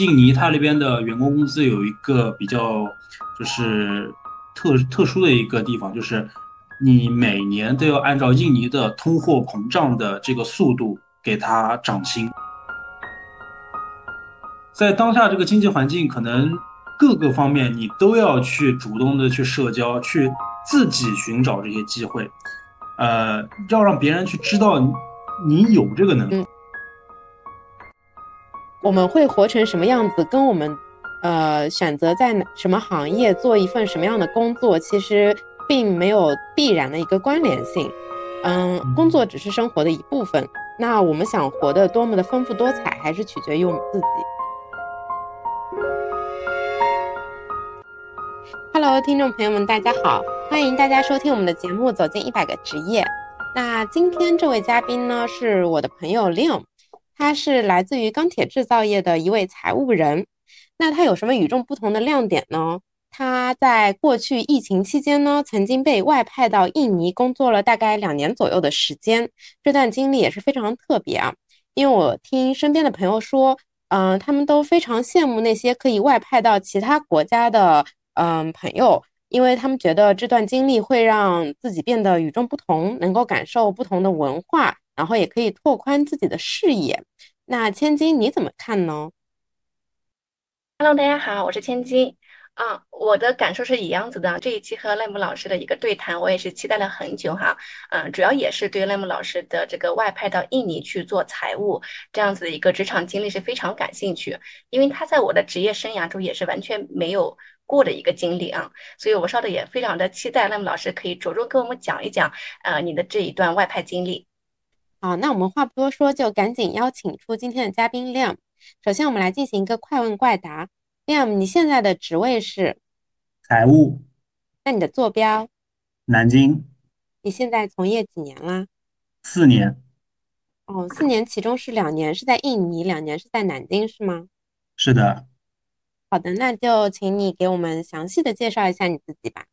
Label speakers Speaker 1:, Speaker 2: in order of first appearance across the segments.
Speaker 1: 印尼它那边的员工工资有一个比较就是特特殊的一个地方，就是你每年都要按照印尼的通货膨胀的这个速度给它涨薪。在当下这个经济环境，可能各个方面你都要去主动的去社交，去自己寻找这些机会，呃，要让别人去知道你有这个能力。
Speaker 2: 我们会活成什么样子，跟我们，呃，选择在什么行业做一份什么样的工作，其实并没有必然的一个关联性。嗯，工作只是生活的一部分。那我们想活得多么的丰富多彩，还是取决于我们自己。Hello，听众朋友们，大家好，欢迎大家收听我们的节目《走进一百个职业》。那今天这位嘉宾呢，是我的朋友 Liam。他是来自于钢铁制造业的一位财务人，那他有什么与众不同的亮点呢？他在过去疫情期间呢，曾经被外派到印尼工作了大概两年左右的时间，这段经历也是非常特别啊。因为我听身边的朋友说，嗯，他们都非常羡慕那些可以外派到其他国家的嗯朋友，因为他们觉得这段经历会让自己变得与众不同，能够感受不同的文化。然后也可以拓宽自己的视野。那千金你怎么看呢
Speaker 3: ？Hello，大家好，我是千金。啊，我的感受是一样子的。这一期和赖姆老师的一个对谈，我也是期待了很久哈。嗯，主要也是对赖姆老师的这个外派到印尼去做财务这样子的一个职场经历是非常感兴趣，因为他在我的职业生涯中也是完全没有过的一个经历啊，所以我稍的也非常的期待赖姆老师可以着重跟我们讲一讲，呃，你的这一段外派经历。
Speaker 2: 好，那我们话不多说，就赶紧邀请出今天的嘉宾 Liam。首先，我们来进行一个快问快答。Liam，你现在的职位是
Speaker 1: 财务？
Speaker 2: 那你的坐标？
Speaker 1: 南京。
Speaker 2: 你现在从业几年啦？
Speaker 1: 四年。
Speaker 2: 哦，四年，其中是两年是在印尼，两年是在南京，是吗？
Speaker 1: 是的。
Speaker 2: 好的，那就请你给我们详细的介绍一下你自己吧。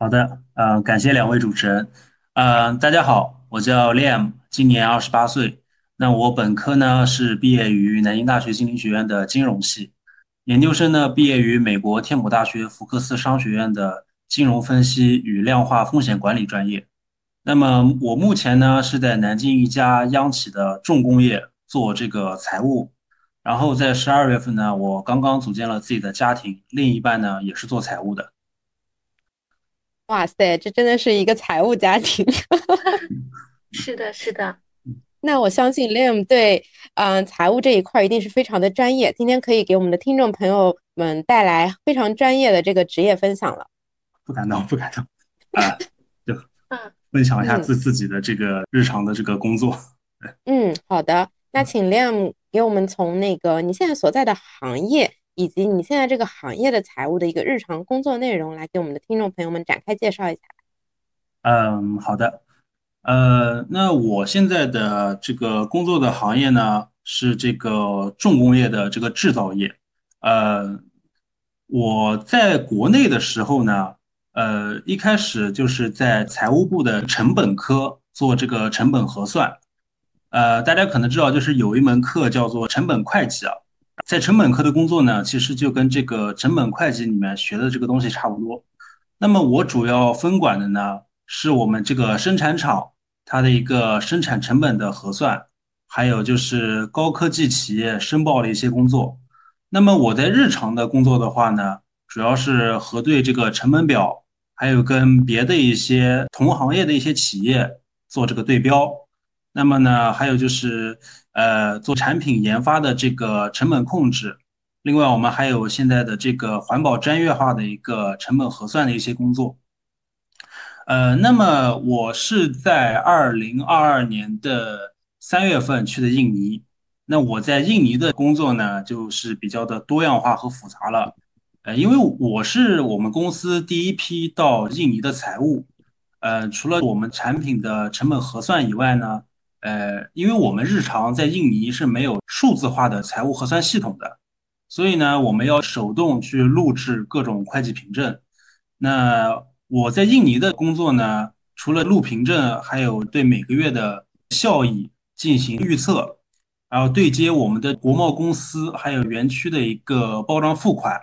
Speaker 1: 好的，呃，感谢两位主持人。呃，大家好，我叫 Liam。今年二十八岁，那我本科呢是毕业于南京大学经理学院的金融系，研究生呢毕业于美国天普大学福克斯商学院的金融分析与量化风险管理专业。那么我目前呢是在南京一家央企的重工业做这个财务，然后在十二月份呢我刚刚组建了自己的家庭，另一半呢也是做财务的。
Speaker 2: 哇塞，这真的是一个财务家庭。
Speaker 3: 是的，是的。
Speaker 2: 那我相信 Liam 对嗯财务这一块一定是非常的专业。今天可以给我们的听众朋友们带来非常专业的这个职业分享了。
Speaker 1: 不敢当，不敢当啊！就分享一下自自己的这个日常的这个工作。
Speaker 2: 嗯，好的。那请 Liam 给我们从那个你现在所在的行业以及你现在这个行业的财务的一个日常工作内容来给我们的听众朋友们展开介绍一下。
Speaker 1: 嗯，好的。呃，那我现在的这个工作的行业呢，是这个重工业的这个制造业。呃，我在国内的时候呢，呃，一开始就是在财务部的成本科做这个成本核算。呃，大家可能知道，就是有一门课叫做成本会计啊，在成本科的工作呢，其实就跟这个成本会计里面学的这个东西差不多。那么我主要分管的呢，是我们这个生产厂。它的一个生产成本的核算，还有就是高科技企业申报的一些工作。那么我在日常的工作的话呢，主要是核对这个成本表，还有跟别的一些同行业的一些企业做这个对标。那么呢，还有就是呃做产品研发的这个成本控制。另外，我们还有现在的这个环保专业化的一个成本核算的一些工作。呃，那么我是在二零二二年的三月份去的印尼。那我在印尼的工作呢，就是比较的多样化和复杂了。呃，因为我是我们公司第一批到印尼的财务。呃，除了我们产品的成本核算以外呢，呃，因为我们日常在印尼是没有数字化的财务核算系统的，所以呢，我们要手动去录制各种会计凭证。那我在印尼的工作呢，除了录凭证，还有对每个月的效益进行预测。然后对接我们的国贸公司，还有园区的一个包装付款。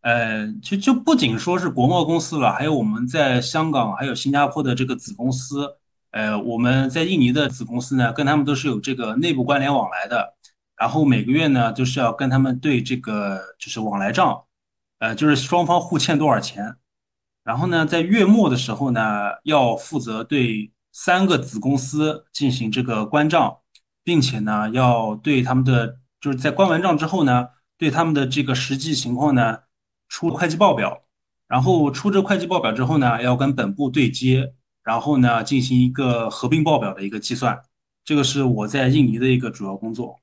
Speaker 1: 呃，就就不仅说是国贸公司了，还有我们在香港还有新加坡的这个子公司。呃，我们在印尼的子公司呢，跟他们都是有这个内部关联往来的。然后每个月呢，就是要跟他们对这个就是往来账，呃，就是双方互欠多少钱。然后呢，在月末的时候呢，要负责对三个子公司进行这个关账，并且呢，要对他们的就是在关完账之后呢，对他们的这个实际情况呢。出会计报表，然后出这会计报表之后呢，要跟本部对接，然后呢进行一个合并报表的一个计算。这个是我在印尼的一个主要工作。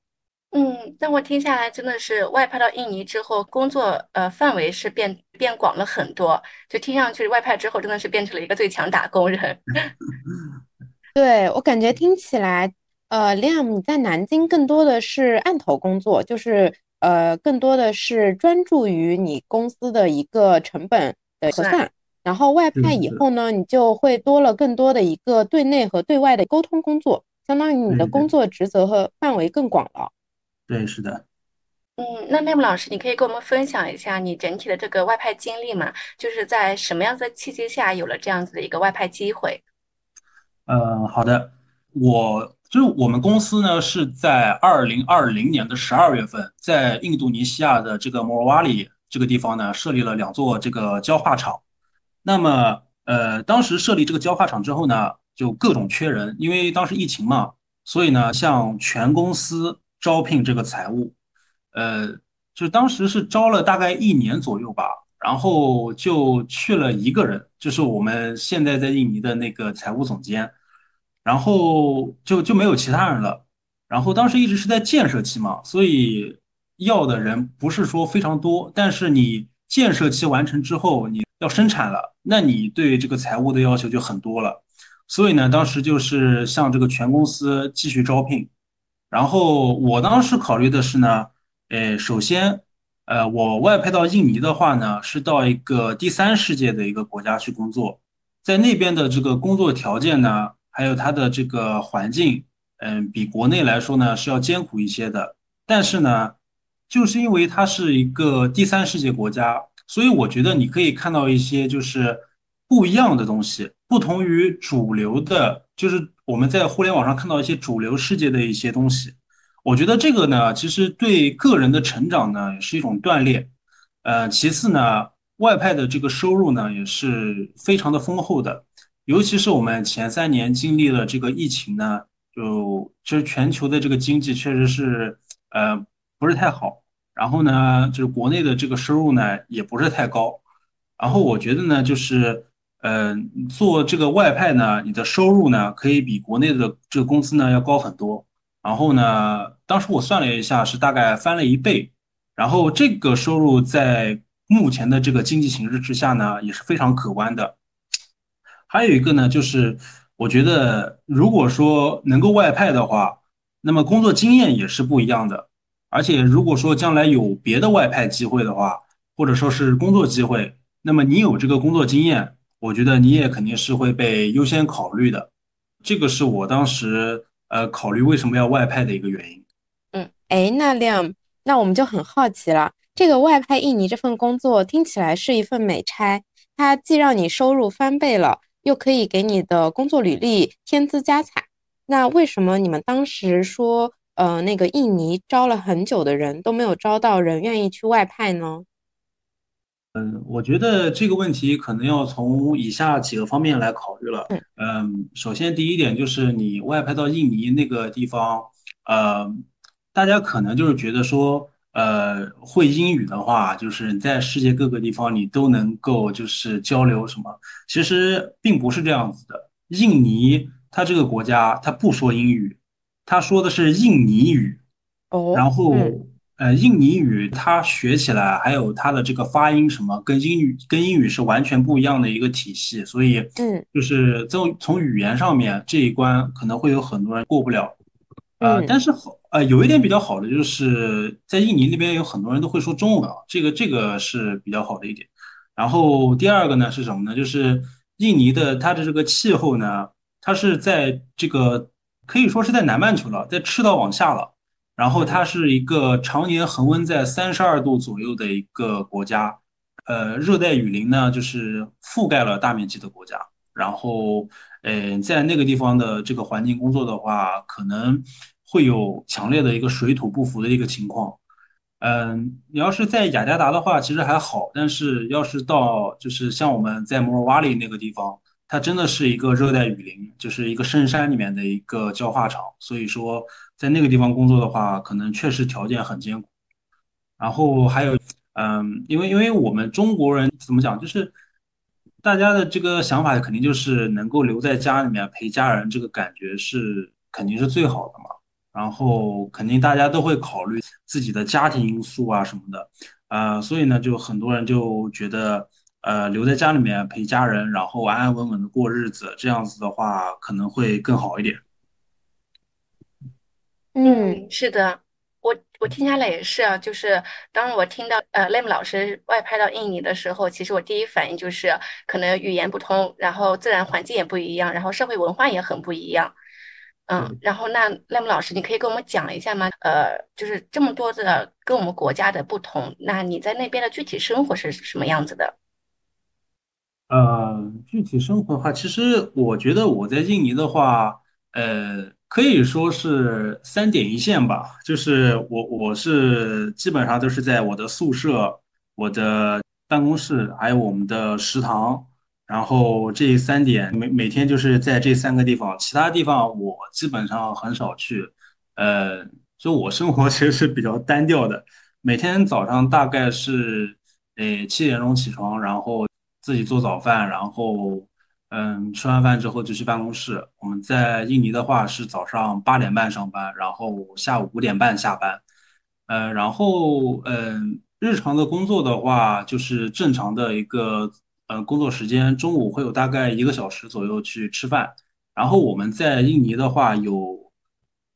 Speaker 3: 嗯，那我听下来真的是外派到印尼之后，工作呃范围是变变广了很多，就听上去外派之后真的是变成了一个最强打工人。
Speaker 2: 对我感觉听起来，呃，Liam 你在南京更多的是案头工作，就是。呃，更多的是专注于你公司的一个成本的核算，然后外派以后呢，你就会多了更多的一个对内和对外的沟通工作，相当于你的工作职责和范围更广了。
Speaker 1: 对，是的。
Speaker 3: 嗯，那内姆老师，你可以跟我们分享一下你整体的这个外派经历吗？就是在什么样子的契机下有了这样子的一个外派机会？
Speaker 1: 呃，好的，我。就是我们公司呢，是在二零二零年的十二月份，在印度尼西亚的这个摩尔瓦里这个地方呢，设立了两座这个焦化厂。那么，呃，当时设立这个焦化厂之后呢，就各种缺人，因为当时疫情嘛，所以呢，向全公司招聘这个财务，呃，就当时是招了大概一年左右吧，然后就去了一个人，就是我们现在在印尼的那个财务总监。然后就就没有其他人了。然后当时一直是在建设期嘛，所以要的人不是说非常多。但是你建设期完成之后，你要生产了，那你对这个财务的要求就很多了。所以呢，当时就是向这个全公司继续招聘。然后我当时考虑的是呢，诶，首先，呃，我外派到印尼的话呢，是到一个第三世界的一个国家去工作，在那边的这个工作条件呢。还有它的这个环境，嗯，比国内来说呢是要艰苦一些的。但是呢，就是因为它是一个第三世界国家，所以我觉得你可以看到一些就是不一样的东西，不同于主流的，就是我们在互联网上看到一些主流世界的一些东西。我觉得这个呢，其实对个人的成长呢也是一种锻炼。呃，其次呢，外派的这个收入呢也是非常的丰厚的。尤其是我们前三年经历了这个疫情呢，就其实全球的这个经济确实是呃不是太好，然后呢，就是国内的这个收入呢也不是太高，然后我觉得呢，就是呃做这个外派呢，你的收入呢可以比国内的这个工资呢要高很多，然后呢，当时我算了一下，是大概翻了一倍，然后这个收入在目前的这个经济形势之下呢，也是非常可观的。还有一个呢，就是我觉得，如果说能够外派的话，那么工作经验也是不一样的。而且，如果说将来有别的外派机会的话，或者说是工作机会，那么你有这个工作经验，我觉得你也肯定是会被优先考虑的。这个是我当时呃考虑为什么要外派的一个原因。
Speaker 2: 嗯，哎，那亮，那我们就很好奇了，这个外派印尼这份工作听起来是一份美差，它既让你收入翻倍了。又可以给你的工作履历添姿加彩，那为什么你们当时说，呃，那个印尼招了很久的人都没有招到人愿意去外派呢？
Speaker 1: 嗯，我觉得这个问题可能要从以下几个方面来考虑了。嗯，首先第一点就是你外派到印尼那个地方，呃，大家可能就是觉得说。呃，会英语的话，就是在世界各个地方你都能够就是交流什么。其实并不是这样子的。印尼它这个国家它不说英语，它说的是印尼语。
Speaker 2: 哦。
Speaker 1: 然后，呃，印尼语它学起来还有它的这个发音什么，跟英语跟英语是完全不一样的一个体系。所以，
Speaker 2: 嗯，
Speaker 1: 就是从从语言上面这一关可能会有很多人过不了。呃，但是好，呃，有一点比较好的就是在印尼那边有很多人都会说中文啊，这个这个是比较好的一点。然后第二个呢是什么呢？就是印尼的它的这个气候呢，它是在这个可以说是在南半球了，在赤道往下了，然后它是一个常年恒温在三十二度左右的一个国家，呃，热带雨林呢就是覆盖了大面积的国家。然后，呃，在那个地方的这个环境工作的话，可能会有强烈的一个水土不服的一个情况。嗯，你要是在雅加达的话，其实还好，但是要是到就是像我们在摩尔瓦里那个地方，它真的是一个热带雨林，就是一个深山里面的一个焦化厂，所以说在那个地方工作的话，可能确实条件很艰苦。然后还有，嗯，因为因为我们中国人怎么讲，就是大家的这个想法肯定就是能够留在家里面陪家人，这个感觉是肯定是最好的嘛。然后肯定大家都会考虑自己的家庭因素啊什么的，呃，所以呢，就很多人就觉得，呃，留在家里面陪家人，然后安安稳稳的过日子，这样子的话可能会更好一点。
Speaker 3: 嗯，是的，我我听下来也是啊，就是当我听到呃 Lam 老师外派到印尼的时候，其实我第一反应就是可能语言不通，然后自然环境也不一样，然后社会文化也很不一样。嗯，然后那赖姆老师，你可以跟我们讲一下吗？呃，就是这么多的跟我们国家的不同，那你在那边的具体生活是什么样子的？
Speaker 1: 呃，具体生活的话，其实我觉得我在印尼的话，呃，可以说是三点一线吧。就是我我是基本上都是在我的宿舍、我的办公室，还有我们的食堂。然后这三点每每天就是在这三个地方，其他地方我基本上很少去。呃，就我生活 其实是比较单调的，每天早上大概是，诶七点钟起床，然后自己做早饭，然后嗯吃完饭之后就去办公室。我们在印尼的话是早上八点半上班，然后下午五点半下班。呃，然后嗯日常的工作的话就是正常的一个。呃，工作时间中午会有大概一个小时左右去吃饭，然后我们在印尼的话有，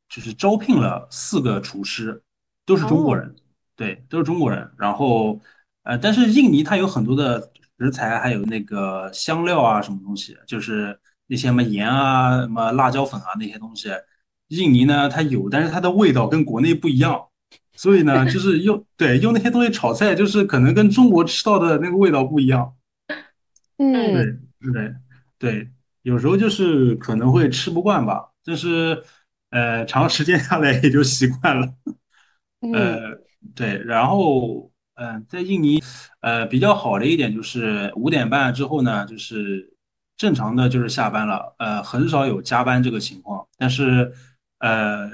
Speaker 1: 就是招聘了四个厨师，都是中国人，对，都是中国人。然后，呃，但是印尼它有很多的食材，还有那个香料啊，什么东西，就是那些什么盐啊、什么辣椒粉啊那些东西，印尼呢它有，但是它的味道跟国内不一样，所以呢，就是 用对用那些东西炒菜，就是可能跟中国吃到的那个味道不一样。
Speaker 2: 嗯，
Speaker 1: 对对对，有时候就是可能会吃不惯吧，但是呃，长时间下来也就习惯了。
Speaker 2: 嗯，
Speaker 1: 呃，对，然后嗯，在印尼呃比较好的一点就是五点半之后呢，就是正常的就是下班了，呃，很少有加班这个情况，但是呃，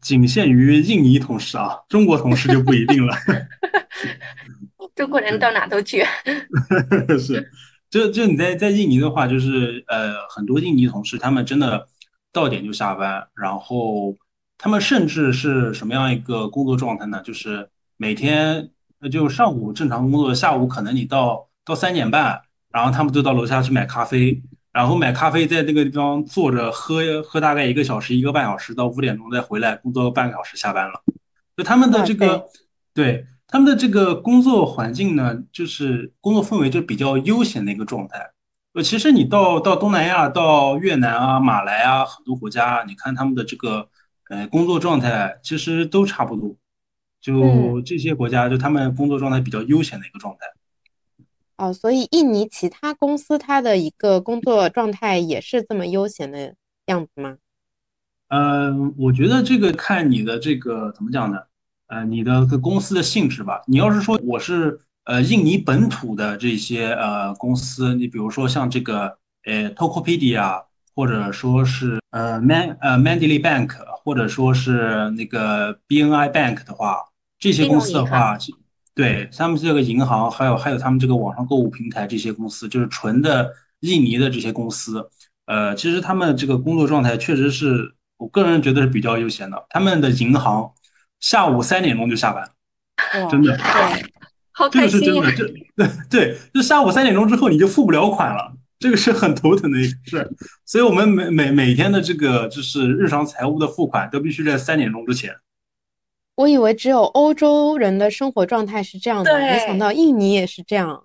Speaker 1: 仅限于印尼同事啊，中国同事就不一定了。
Speaker 3: 中国人到哪都去。
Speaker 1: 是。就就你在在印尼的话，就是呃很多印尼同事，他们真的到点就下班，然后他们甚至是什么样一个工作状态呢？就是每天就上午正常工作，下午可能你到到三点半，然后他们就到楼下去买咖啡，然后买咖啡在那个地方坐着喝喝大概一个小时一个半小时，到五点钟再回来工作半个小时下班了。就他们的这个对。他们的这个工作环境呢，就是工作氛围就比较悠闲的一个状态。呃，其实你到到东南亚、到越南啊、马来啊很多国家，你看他们的这个呃工作状态，其实都差不多。就这些国家，就他们工作状态比较悠闲的一个状态。
Speaker 2: 哦，所以印尼其他公司它的一个工作状态也是这么悠闲的样子吗？
Speaker 1: 嗯，我觉得这个看你的这个怎么讲呢？呃，你的个公司的性质吧。你要是说我是呃印尼本土的这些呃公司，你比如说像这个呃 Tokopedia，或者说是呃 Man 呃 Mandalay Bank，或者说是那个 BNI Bank 的话，这些公司的话，对他们这个银行，还有还有他们这个网上购物平台这些公司，就是纯的印尼的这些公司，呃，其实他们这个工作状态确实是我个人觉得是比较悠闲的。他们的银行。下午三点钟就下班，真的，
Speaker 3: 好开心
Speaker 1: 这个是真的，这对对，就下午三点钟之后你就付不了款了，这个是很头疼的一个事。所以我们每每每天的这个就是日常财务的付款都必须在三点钟之前。
Speaker 2: 我以为只有欧洲人的生活状态是这样的，没想到印尼也是这样。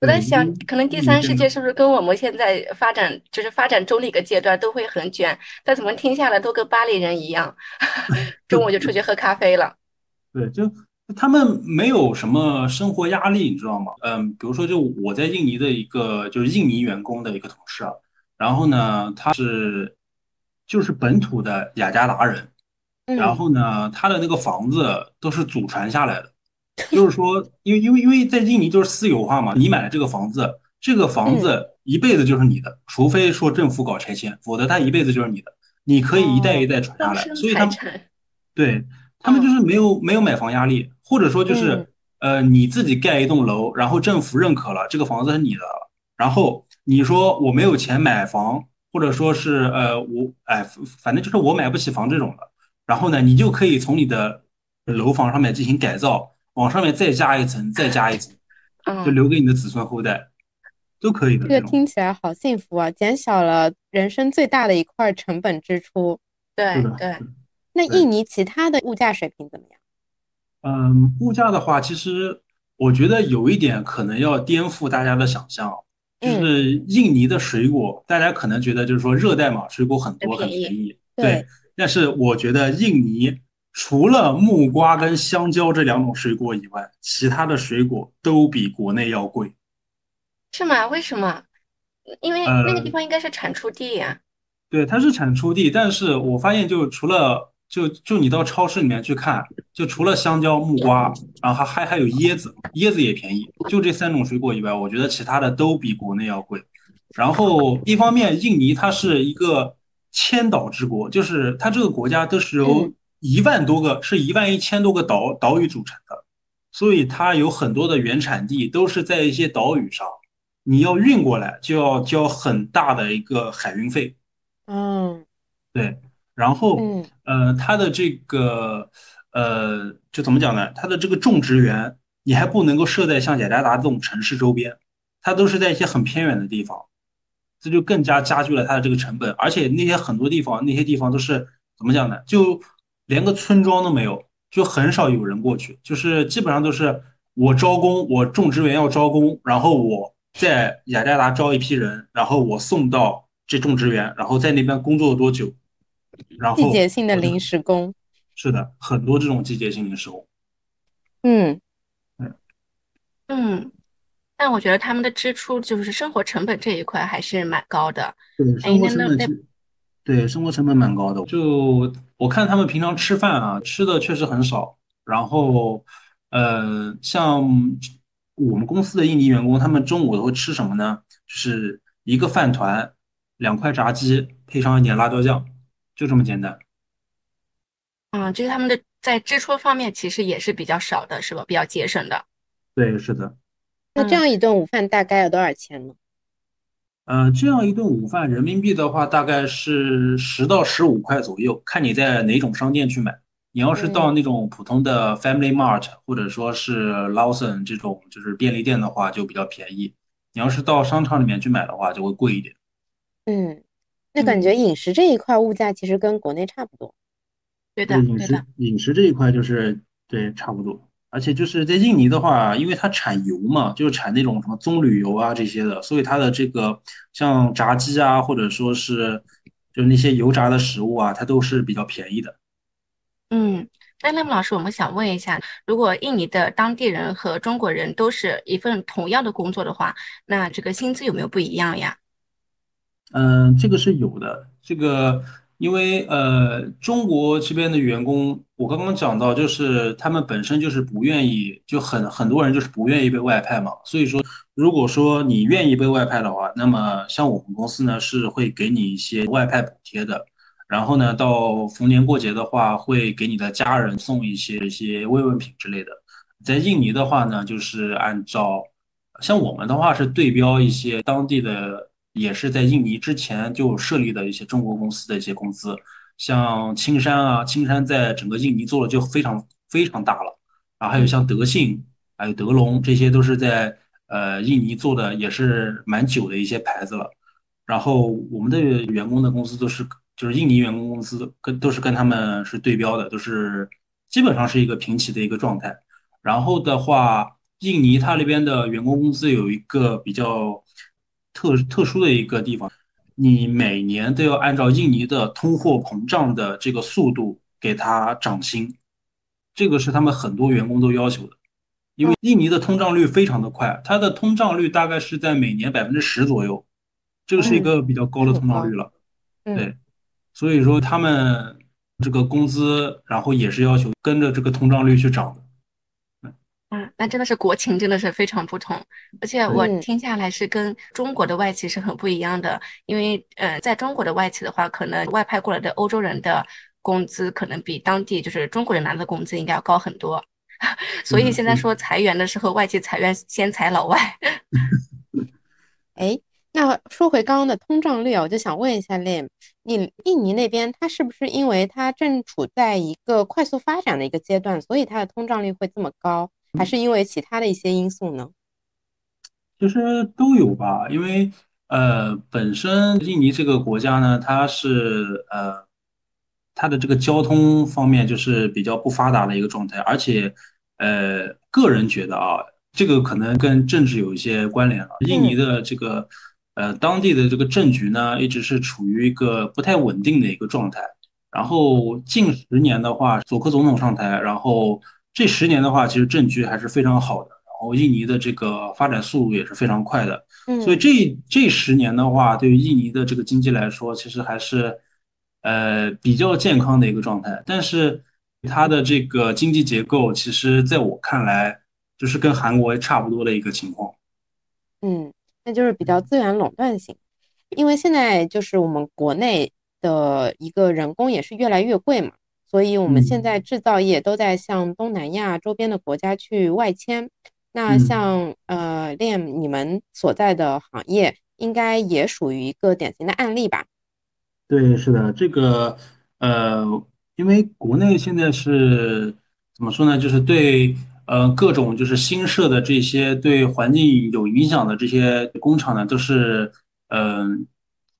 Speaker 3: 我在想，可能第。三世界是不是跟我们现在发展，就是发展中的一个阶段都会很卷？但怎么听下来都跟巴黎人一样，中午就出去喝咖啡了。
Speaker 1: 对，就他们没有什么生活压力，你知道吗？嗯，比如说，就我在印尼的一个就是印尼员工的一个同事啊，然后呢，他是就是本土的雅加达人，然
Speaker 2: 嗯
Speaker 1: 后呢，他的那个房子都是祖传下来的，就是说，因为因为因为在印尼就是私有化嘛，你买了这个房子，这个房
Speaker 2: 嗯，
Speaker 1: 子一辈子就是你的，除非说政府搞拆迁，否则它一辈子就是你的，你可以一代一
Speaker 2: 哦，
Speaker 1: 代传下来，所以他们。对，他们就
Speaker 3: 嗯
Speaker 1: 是没有没有买房压力，或者说就
Speaker 2: 嗯
Speaker 1: 是呃你自己盖一栋楼，然后政府认可了这个房子是你的，然后你说我没有钱买房，或者说是呃我哎反正就是我买不起房这种的，然后呢你就可以从你的楼房上面进行改造，往上面再加一层，再加一层，就
Speaker 3: 嗯，
Speaker 1: 留给你的子孙后代都可以的
Speaker 2: 这个。听起来好幸福啊，减少了人生最大的一块成本支出。
Speaker 3: 对对，
Speaker 2: 那。印尼其他的物价水平怎么样？
Speaker 1: 嗯，物价的话，其实我觉得有一点可能要颠覆大家的想象，就
Speaker 2: 嗯，
Speaker 1: 是印尼的水果，大家可能觉得就是说热带嘛，水果很多很
Speaker 3: 很便宜。
Speaker 2: 对。
Speaker 1: 但是我觉得印尼除了木瓜跟香蕉这两种水果以外，其他的水果都比国内要贵。
Speaker 3: 是吗？为什么？因为那个地
Speaker 1: 呃，
Speaker 3: 方应该是产出地呀。
Speaker 1: 对，它是产出地，但是我发现就除了就就你到超市里面去看，就除了香蕉、木瓜，然后还还还有椰子，椰子也便宜，就这三种水果以外，我觉得其他的都比国内要贵。然后一方面，印尼它是一个千岛之国，就是它这个国家都是
Speaker 2: 嗯，
Speaker 1: 由一万多个，是一万一千多个岛岛屿组成的，所以它有很多的原产地都是在一些岛屿上，你要运过来就要交很大的一个海运费。
Speaker 2: 嗯，
Speaker 1: 对，然后
Speaker 2: 嗯
Speaker 1: 呃，它的这个呃，就怎么讲呢？它的这个种植园，你还不能够设在像雅加达这种城市周边，它都是在一些很偏远的地方，这就更加加剧了它的这个成本。而且那些很多地方，那些地方都是怎么讲呢？就连个村庄都没有，就很少有人过去，就是基本上都是我招工，我种植园要招工，然后我在雅加达招一批人，然后我送到这种植园，然后在那边工作多久。然后季节
Speaker 2: 性的临时工。
Speaker 1: 是的，很多这种季节性临时工。
Speaker 2: 嗯，
Speaker 1: 嗯，
Speaker 3: 嗯，但我觉得他们的支出就是生活成本这一块还是蛮高的。
Speaker 1: 生活成本其对生活成本蛮高的。就我看他们平常吃饭啊，吃的确实很少。然后，呃，像我们公司的印尼员工，他们中午都会吃什么呢？就是一个饭团，两块炸鸡，配上一点辣椒酱，就这么简单。
Speaker 3: 嗯，就是他们的在支出方面其实也是比较少的，是吧？比较节省的。
Speaker 1: 对，是的。
Speaker 3: 嗯，
Speaker 2: 那这样一顿午饭大概要多少钱呢？
Speaker 1: 呃，这样一顿午饭人民币的话，大概是十到十五块左右，看你在哪种商店去买。你要是到
Speaker 2: 嗯，
Speaker 1: 那种普通的 Family Mart 或者说是 Lawson 这种就是便利店的话，就比较便宜。你要是到商场里面去买的话，就会贵一点。
Speaker 2: 嗯，那感觉
Speaker 3: 嗯，
Speaker 2: 饮食这一块物价其实跟国内差不多。
Speaker 1: 对，
Speaker 3: 对的，
Speaker 1: 饮
Speaker 3: 对的。
Speaker 1: 食饮食这一块就是对差不多，而且就是在印尼的话，因为它产油嘛，就是产那种什么棕榈油啊这些的，所以它的这个像炸鸡啊，或者说是就是那些油炸的食物啊，它都是比较便宜的。
Speaker 3: 嗯，那那么老师，我们想问一下，如果印尼的当地人和中国人都是一份同样的工作的话，那这个薪资有没有不一样呀？
Speaker 1: 嗯，这个是有的。这个因为呃，中国这边的员工，我刚刚讲到，就是他们本身就是不愿意，就很很多人就是不愿意被外派嘛。所以说，如果说你愿意被外派的话，那么像我们公司呢是会给你一些外派补贴的。然后呢，到逢年过节的话，会给你的家人送一些一些慰问品之类的。在印尼的话呢，就是按照像我们的话是对标一些当地的，也是在印尼之前就设立的一些中国公司的一些公司，像青山啊，青山在整个印尼做的就非常非常大了，然后还有像德信，还有德龙，这些都是在呃印尼做的也是蛮久的一些牌子了。然后我们的员工的公司都是就是印尼员工公司跟都是跟他们是对标的，都是基本上是一个平齐的一个状态。然后的话，印尼它那边的员工工资有一个比较特特殊的一个地方，你每年都要按照印尼的通货膨胀的这个速度给他涨薪，这个是他们很多员工都要求的，因为印尼的通胀率非常的快，它的通胀率大概是在每年百分之十左右，这个是一个比较高的通胀率了，对，所以说他们这个工资，然后也是要求跟着这个通胀率去涨的。
Speaker 3: 嗯，那真的是国情真的是非常不同，而且我听下来是跟中国的外企是很不一样的，因为呃，在中国的外企的话，可能外派过来的欧洲人的工资可能比当地就是中国人拿的工资应该要高很多，所以现在说裁员的时候，外企裁员先裁老外。
Speaker 2: 哎，那说回刚刚的通胀率啊，我就想问一下 Lim，你印尼那边它是不是因为它正处在一个快速发展的一个阶段，所以它的通胀率会这么高？还是因为其他的一些因素呢？
Speaker 1: 其实都有吧，因为呃，本身印尼这个国家呢，它是呃，它的这个交通方面就是比较不发达的一个状态，而且呃，个人觉得啊，这个可能跟政治有一些关联了。印尼的这个呃，当地的这个政局呢，一直是处于一个不太稳定的一个状态。然后近十年的话，佐科总统上台，然后。这十年的话，其实政局还是非常好的，然后印尼的这个发展速度也是非常快的，嗯，所以这这十年的话，对于印尼的这个经济来说，其实还是呃比较健康的一个状态。但是它的这个经济结构，其实在我看来，就是跟韩国差不多的一个情况。
Speaker 2: 嗯，那就是比较资源垄断型，因为现在就是我们国内的一个人工也是越来越贵嘛。所以，我们现在制造业都在向东南亚周边的国家去外迁。那像呃，链你们所在的行业，应该也属于一个典型的案例吧？
Speaker 1: 对，是的，这个呃，因为国内现在是怎么说呢？就是对呃各种就是新设的这些对环境有影响的这些工厂呢，都是嗯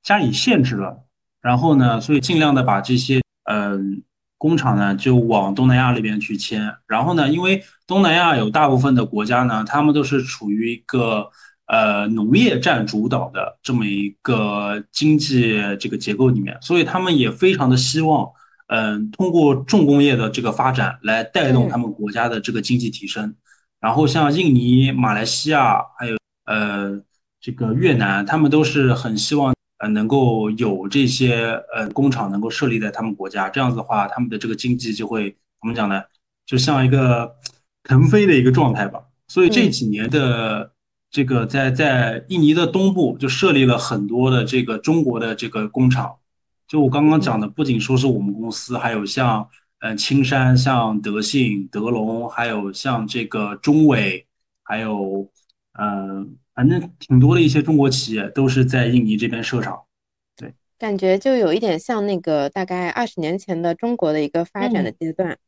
Speaker 1: 加以限制了。然后呢，所以尽量的把这些嗯。工厂呢就往东南亚那边去迁，然后呢，因为东南亚有大部分的国家呢，他们都是处于一个呃农业占主导的这么一个经济这个结构里面，所以他们也非常的希望，嗯，通过重工业的这个发展来带动他们国家的这个经济提升。然后像印尼、马来西亚还有呃这个越南，他们都是很希望。呃，能够有这些呃工厂能够设立在他们国家，这样子的话，他们的这个经济就会怎么讲呢？就像一个腾飞的一个状态吧。所以这几年的这个在在印尼的东部就设立了很多的这个中国的这个工厂。就我刚刚讲的，不仅说是我们公司，还有像嗯青山、像德信、德龙，还有像这个中伟，还有嗯。反正挺多的一些中国企业都是在印尼这边设厂，对，
Speaker 2: 感觉就有一点像那个大概二十年前的中国的一个发展的阶段。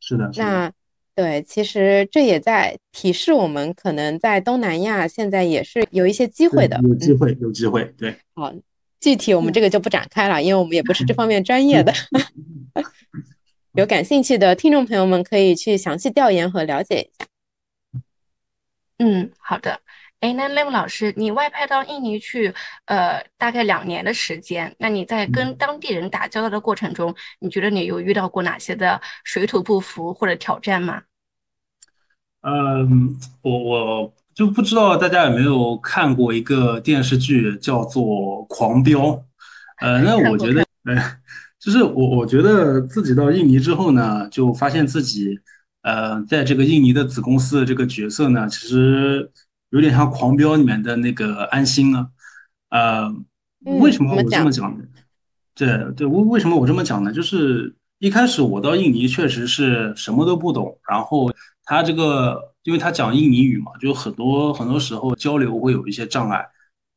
Speaker 1: 是的，
Speaker 2: 那对，其实这也在提示我们，可能在东南亚现在也是有一些机会的，
Speaker 1: 有机会，有机会，对。
Speaker 2: 好，具体我们这个就不展开了，因为我们也不是这方面专业的。有感兴趣的听众朋友们可以去详细调研和了解一下。
Speaker 3: 嗯，好的。哎，那老师，你外派到印尼去，呃，大概两年的时间。那你在跟当地人打交道的过程中，你觉得你有遇到过哪些的水土不服或者挑战吗？
Speaker 1: 嗯，我我就不知道大家有没有看过一个电视剧叫做《狂飙》。呃，那我觉得，呃，就是我我觉得自己到印尼之后呢，就发现自己，呃，在这个印尼的子公司的这个角色呢，其实。有点像《狂飙》里面的那个安心呢，呃，为什么我这么讲呢？对对，为为什么我这么讲呢？就是一开始我到印尼确实是什么都不懂，然后他这个，因为他讲印尼语嘛，就很多很多时候交流会有一些障碍。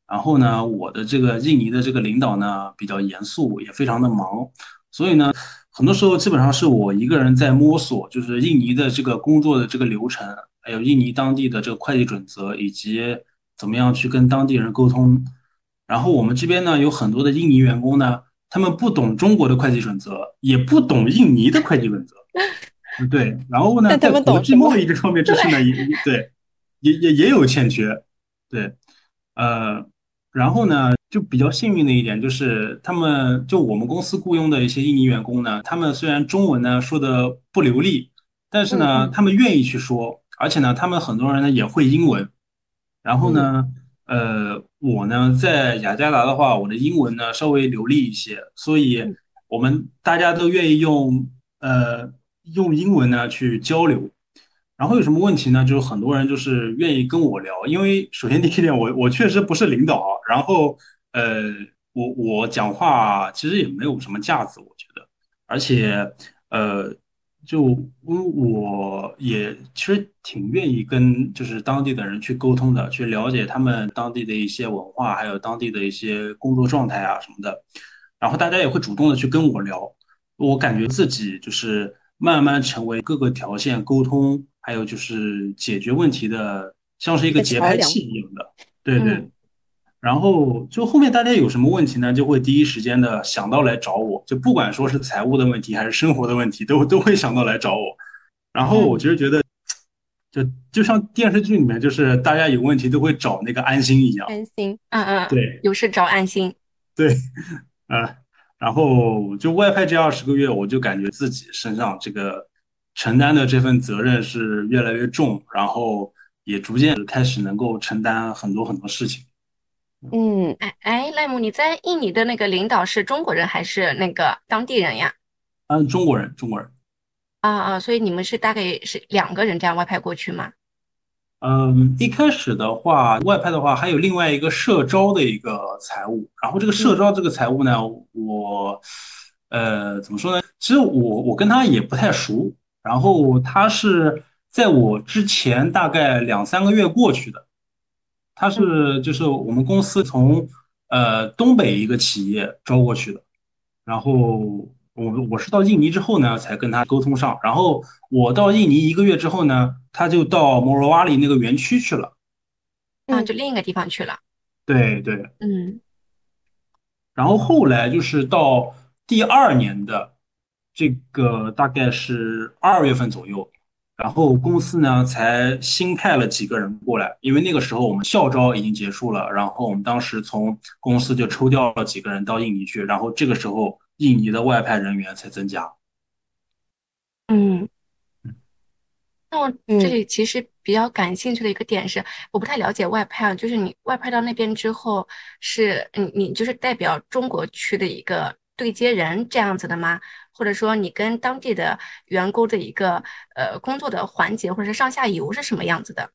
Speaker 1: 然后呢，我的这个印尼的这个领导呢比较严肃，也非常的忙，所以呢，很多时候基本上是我一个人在摸索，就是印尼的这个工作的这个流程。还有印尼当地的这个会计准则，以及怎么样去跟当地人沟通。然后我们这边呢，有很多的印尼员工呢，他们不懂中国的会计准则，也不懂印尼的会计准则。对，然后呢，在国际贸易这方面，这是呢，也对。也也也有欠缺，对，呃，然后呢，就比较幸运的一点就是，他们就我们公司雇佣的一些印尼员工呢，他们虽然中文呢说的不流利，但是呢，他们愿意去说，而且呢，他们很多人呢也会英文，然后呢，呃，我呢在雅加达的话，我的英文呢稍微流利一些，所以我们大家都愿意用呃用英文呢去交流。然后有什么问题呢？就是很多人就是愿意跟我聊，因为首先第一点，我我确实不是领导，然后呃，我我讲话其实也没有什么架子，我觉得，而且呃，就我也其实挺愿意跟就是当地的人去沟通的，去了解他们当地的一些文化，还有当地的一些工作状态啊什么的，然后大家也会主动的去跟我聊，我感觉自己就是慢慢成为各个条线沟通。还有就是解决问题的，像是一个节拍器一样的，对对。然后就后面大家有什么问题呢，就会第一时间的想到来找我，就不管说是财务的问题还是生活的问题，都都会想到来找我。然后我其实觉得，就就像电视剧里面，就是大家有问题都会找那个安心一样。
Speaker 2: 安心，
Speaker 3: 嗯嗯，
Speaker 1: 对，
Speaker 3: 有事找安心。
Speaker 1: 对，啊，然后就外派这二十个月，我就感觉自己身上这个。承担的这份责任是越来越重，然后也逐渐开始能够承担很多很多事情。
Speaker 2: 嗯，
Speaker 3: 哎哎，赖姆，你在印尼的那个领导是中国人还是那个当地人呀？
Speaker 1: 嗯，中国人，中国人。
Speaker 3: 啊啊，所以你们是大概是两个人这样外派过去吗？
Speaker 1: 嗯，一开始的话，外派的话还有另外一个社招的一个财务，然后这个社招这个财务呢，我呃怎么说呢？其实我我跟他也不太熟。然后他是在我之前大概两三个月过去的，他是就是我们公司从呃东北一个企业招过去的，然后我我是到印尼之后呢才跟他沟通上，然后我到印尼一个月之后呢，他就到摩罗瓦里那个园区去了，
Speaker 3: 那，就另一个地方去了，
Speaker 1: 对对，
Speaker 3: 嗯，
Speaker 1: 然后后来就是到第二年的。这个大概是二月份左右，然后公司呢才新派了几个人过来，因为那个时候我们校招已经结束了，然后我们当时从公司就抽调了几个人到印尼去，然后这个时候印尼的外派人员才增加。
Speaker 3: 嗯，那我这里其实比较感兴趣的一个点是，我不太了解外派，就是你外派到那边之后，是你你就是代表中国区的一个对接人这样子的吗？或者说你跟当地的员工的一个呃工作的环节或者是上下游是什么样子的？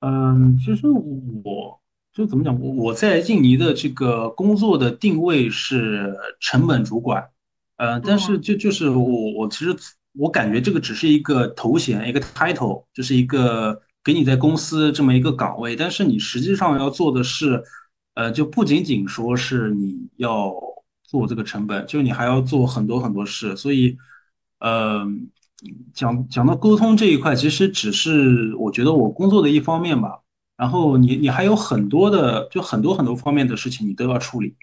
Speaker 1: 嗯，其实我就怎么讲，我我在印尼的这个工作的定位是成本主管，呃，但是就就是我我其实我感觉这个只是一个头衔，一个 title，就是一个给你在公司这么一个岗位，但是你实际上要做的是，呃，就不仅仅说是你要。做这个成本，就你还要做很多很多事，所以，呃，讲讲到沟通这一块，其实只是我觉得我工作的一方面吧。然后你你还有很多的，就很多很多方面的事情你都要处理。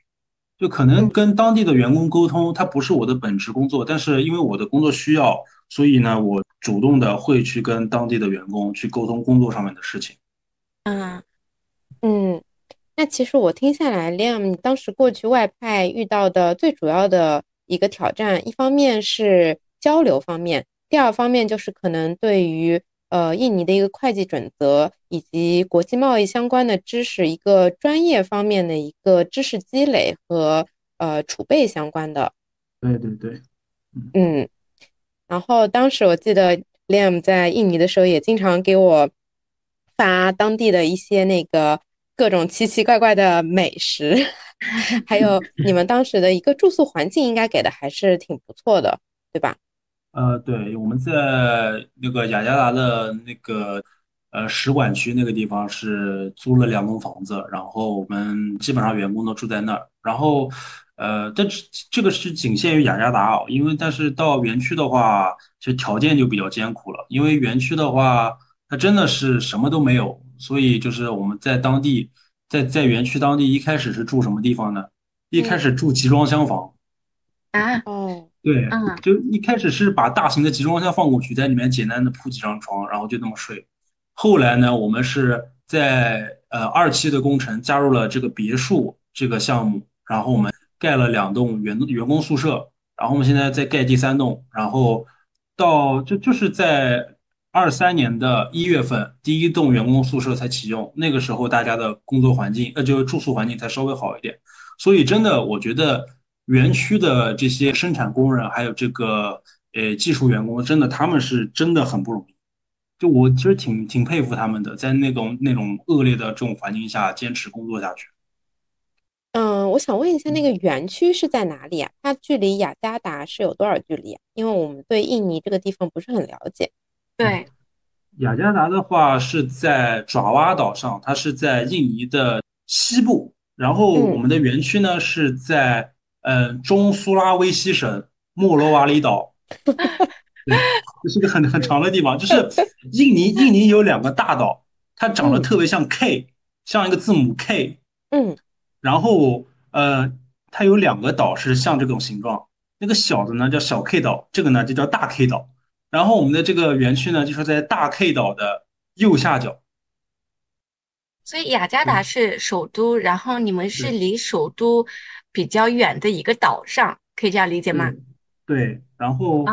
Speaker 1: 就可能跟当地的员工沟通，它不是我的本职工作，但是因为我的工作需要，所以呢，我主动的会去跟当地的员工去沟通工作上面的事情。
Speaker 2: 嗯嗯。那其实我听下来，Liam，你当时过去外派遇到的最主要的一个挑战，一方面是交流方面，第二方面就是可能对于呃印尼的一个会计准则以及国际贸易相关的知识，一个专业方面的一个知识积累和呃储备相关的。
Speaker 1: 对对对，
Speaker 2: 嗯。然后当时我记得 Liam 在印尼的时候，也经常给我发当地的一些那个。各种奇奇怪怪的美食，还有 你们当时的一个住宿环境，应该给的还是挺不错的，对吧？
Speaker 1: 呃，对，我们在那个雅加达的那个呃使馆区那个地方是租了两栋房子，然后我们基本上员工都住在那儿。然后呃，但是这个是仅限于雅加达哦，因为但是到园区的话，其实条件就比较艰苦了，因为园区的话，它真的是什么都没有。所以就是我们在当地，在在园区当地一开始是住什么地方呢？一开始住集装箱房
Speaker 3: 啊，
Speaker 2: 哦，
Speaker 1: 对，就一开始是把大型的集装箱放过去，在里面简单的铺几张床，然后就那么睡。后来呢，我们是在呃二期的工程加入了这个别墅这个项目，然后我们盖了两栋员员工宿舍，然后我们现在在盖第三栋，然后到就就是在二三年的一月份，第一栋员工宿舍才启用，那个时候大家的工作环境呃就是住宿环境才稍微好一点，所以真的我觉得园区的这些生产工人还有这个呃技术员工，真的他们是真的很不容易。就我其实挺挺佩服他们的，在那种那种恶劣的这种环境下坚持工作下去。
Speaker 2: 嗯，我想问一下，那个园区是在哪里啊？它距离雅加达是有多少距离啊？因为我们对印尼这个地方不是很了解。
Speaker 3: 对，
Speaker 1: 雅加达的话是在爪哇岛上，它是在印尼的西部。然后我们的园区呢是在呃中苏拉威西省莫罗瓦里岛。对，这是个很很长的地方，就是印尼，印尼有两个大岛，它长得特别像 K，像一个字母
Speaker 2: K，嗯，
Speaker 1: 然后呃，它有两个岛是像这种形状，那个小的呢叫小 K 岛，这个呢就叫大 K 岛，然后我们的这个园区呢就是在大 K 岛的右下角，
Speaker 3: 所以雅加达是首都，然后你们是离首都比较远的一个岛上，可以这样理解吗？
Speaker 1: 对，然后。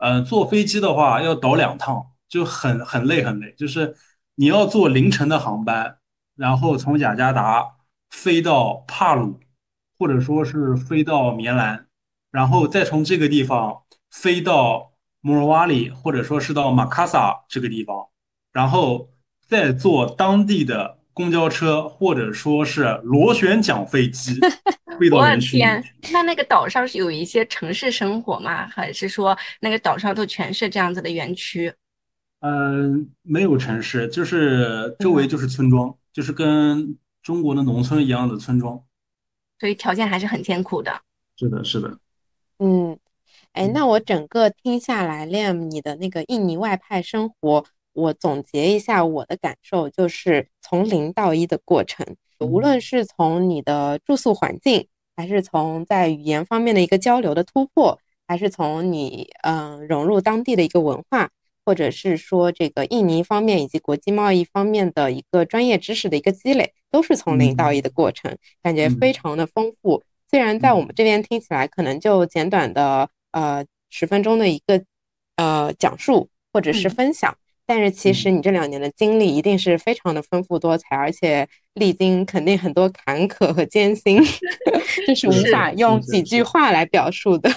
Speaker 1: 呃，坐飞机的话要倒两趟，就很很累很累。就是你要坐凌晨的航班，然后从雅加达飞到帕鲁，或者说是飞到棉兰，然后再从这个地方飞到莫罗瓦里，或者说是到马卡萨这个地方，然后再坐当地的公交车，或者说是螺旋桨飞机。
Speaker 3: 我的天，那那个岛上是有一些城市生活吗？还是说那个岛上都全是这样子的园区？
Speaker 1: 嗯，没有城市，就是周围就是村庄，就是跟中国的农村一样的村庄。
Speaker 3: 所以条件还是很艰苦的。
Speaker 1: 是的，是的。
Speaker 2: 嗯，哎，那我整个听下来，Liam，你的那个印尼外派生活，我总结一下我的感受，就是从零到一的过程。无论是从你的住宿环境，还是从在语言方面的一个交流的突破，还是从你嗯融入当地的一个文化，或者是说这个印尼方面以及国际贸易方面的一个专业知识的一个积累，都是从零到一的过程，感觉非常的丰富。虽然在我们这边听起来可能就简短的呃十分钟的一个呃讲述或者是分享。但是其实你这两年的经历一定是非常的丰富多彩，而且历经肯定很多坎坷和艰辛 这是无法用几句话来表述的。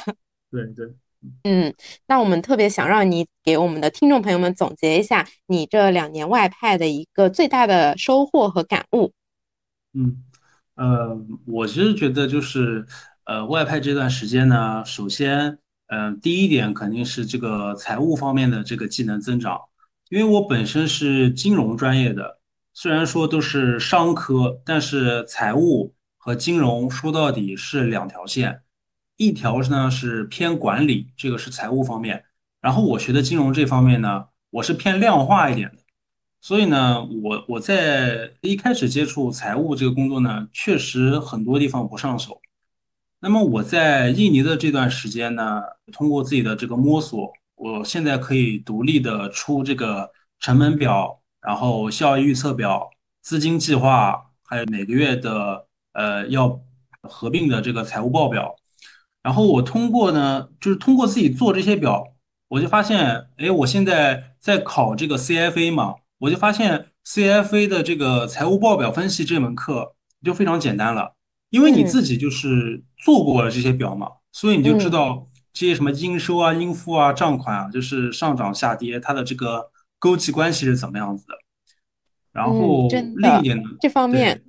Speaker 1: 对对，
Speaker 2: 嗯，那我们特别想让你给我们的听众朋友们总结一下你这两年外派的一个最大的收获和感悟。
Speaker 1: 嗯，呃，我其实觉得就是呃外派这段时间呢，首先，嗯，第一点肯定是这个财务方面的这个技能增长。因为我本身是金融专业的，虽然说都是商科，但是财务和金融说到底是两条线，一条呢是偏管理，这个是财务方面，然后我学的金融这方面呢，我是偏量化一点的，所以呢，我我在一开始接触财务这个工作呢，确实很多地方不上手。那么我在印尼的这段时间呢，通过自己的这个摸索。我现在可以独立的出这个成本表，然后效益预测表、资金计划，还有每个月的呃要合并的这个财务报表。然后我通过呢，就是通过自己做这些表，我就发现，哎，我现在在考这个 CFA 嘛，我就发现 CFA 的这个财务报表分析这门课就非常简单了，因为你自己就是做过了这些表嘛，所以你就知道。这些什么应收啊、应付啊、账款啊，就是上涨下跌，它的这个勾稽关系是怎么样子的？然后另一点呢，
Speaker 2: 这方面，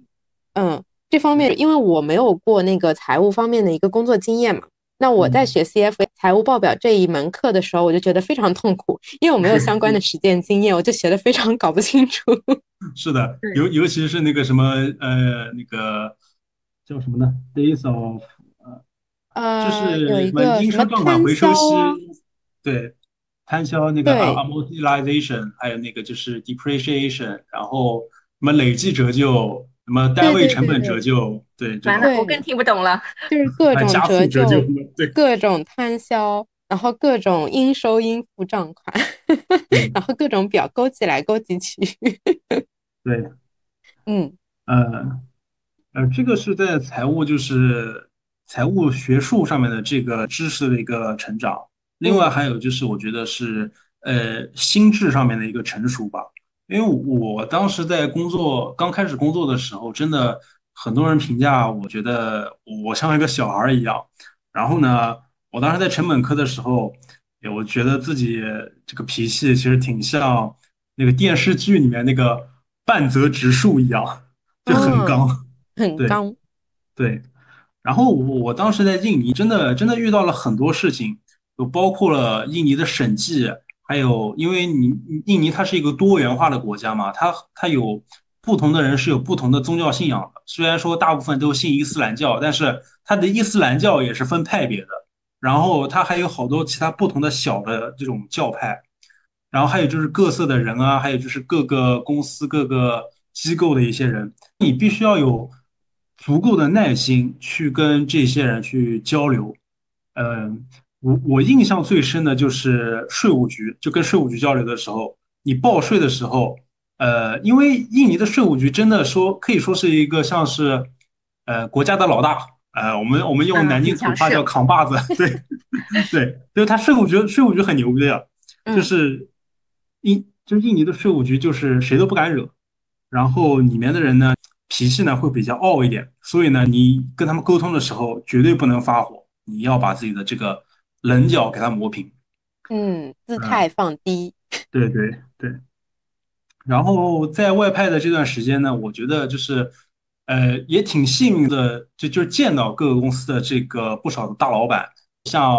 Speaker 2: 嗯，这方面，因为我没有过那个财务方面的一个工作经验嘛，那我在学 CFA 财务报表这一门课的时候，我就觉得非常痛苦，因为我没有相关的实践经验，我就学的非常搞不清楚。
Speaker 1: 是的，尤尤其是那个什么呃，那个叫什么呢？Days of。
Speaker 2: 呃，
Speaker 1: 就是
Speaker 2: 有一个
Speaker 1: 什么摊
Speaker 2: 销。
Speaker 1: 啊，对，摊销那个 amortization，还有那个就是 depreciation，然后什么累计折旧，什么单位成本折旧，对，
Speaker 3: 完了，我更听不懂了，
Speaker 2: 就是各种折旧，
Speaker 1: 对，
Speaker 2: 各种摊销，然后各种应收应付账款，然后各种表勾起来勾起去。
Speaker 1: 对，
Speaker 2: 嗯，
Speaker 1: 呃，呃，这个是在财务就是财务学术上面的这个知识的一个成长。另外还有就是，我觉得是呃心智上面的一个成熟吧。因为我当时在工作刚开始工作的时候，真的很多人评价，我觉得我像一个小孩一样。然后呢，我当时在成本科的时候，我觉得自己这个脾气其实挺像那个电视剧里面那个半泽直树一样，就很刚，
Speaker 2: 很刚。
Speaker 1: 对。然后我我当时在印尼，真的真的遇到了很多事情，就包括了印尼的审计。还有，因为你印尼它是一个多元化的国家嘛，它它有不同的人是有不同的宗教信仰的。虽然说大部分都信伊斯兰教，但是它的伊斯兰教也是分派别的。然后它还有好多其他不同的小的这种教派。然后还有就是各色的人啊，还有就是各个公司、各个机构的一些人，你必须要有足够的耐心去跟这些人去交流。嗯。我我印象最深的就是税务局，就跟税务局交流的时候，你报税的时候，呃，因为印尼的税务局真的说可以说是一个像是，呃，国家的老大，呃，我们我们用南京土话叫扛把子，对，对，就是他税务局税务局很牛逼的，就是印就是印尼的税务局就是谁都不敢惹，然后里面的人呢脾气呢会比较傲一点，所以呢你跟他们沟通的时候绝对不能发火，你要把自己的这个。棱角给它磨平，
Speaker 2: 嗯，姿态放低，
Speaker 1: 对对对。然后在外派的这段时间呢，我觉得就是，呃，也挺幸运的，就就是见到各个公司的这个不少的大老板，像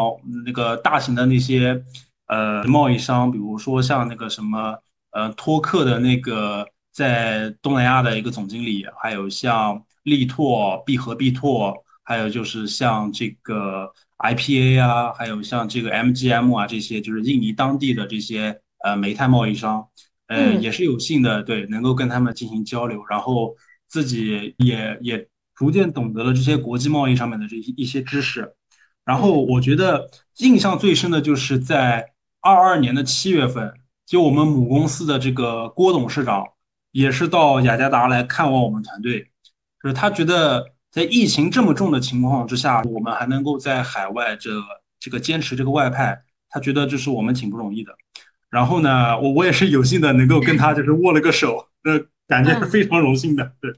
Speaker 1: 那个大型的那些呃贸易商，比如说像那个什么呃托克的那个在东南亚的一个总经理，还有像力拓、必和必拓，还有就是像这个。IPA 啊，还有像这个 MGM 啊，这些就是印尼当地的这些呃煤炭贸易商，呃，也是有幸的，对，能够跟他们进行交流，然后自己也也逐渐懂得了这些国际贸易上面的这一一些知识。然后我觉得印象最深的就是在二二年的七月份，就我们母公司的这个郭董事长也是到雅加达来看望我们团队，就是他觉得。在疫情这么重的情况之下，我们还能够在海外这这个坚持这个外派，他觉得这是我们挺不容易的。然后呢，我我也是有幸的能够跟他 就是握了个手，那感觉是非常荣幸的。对，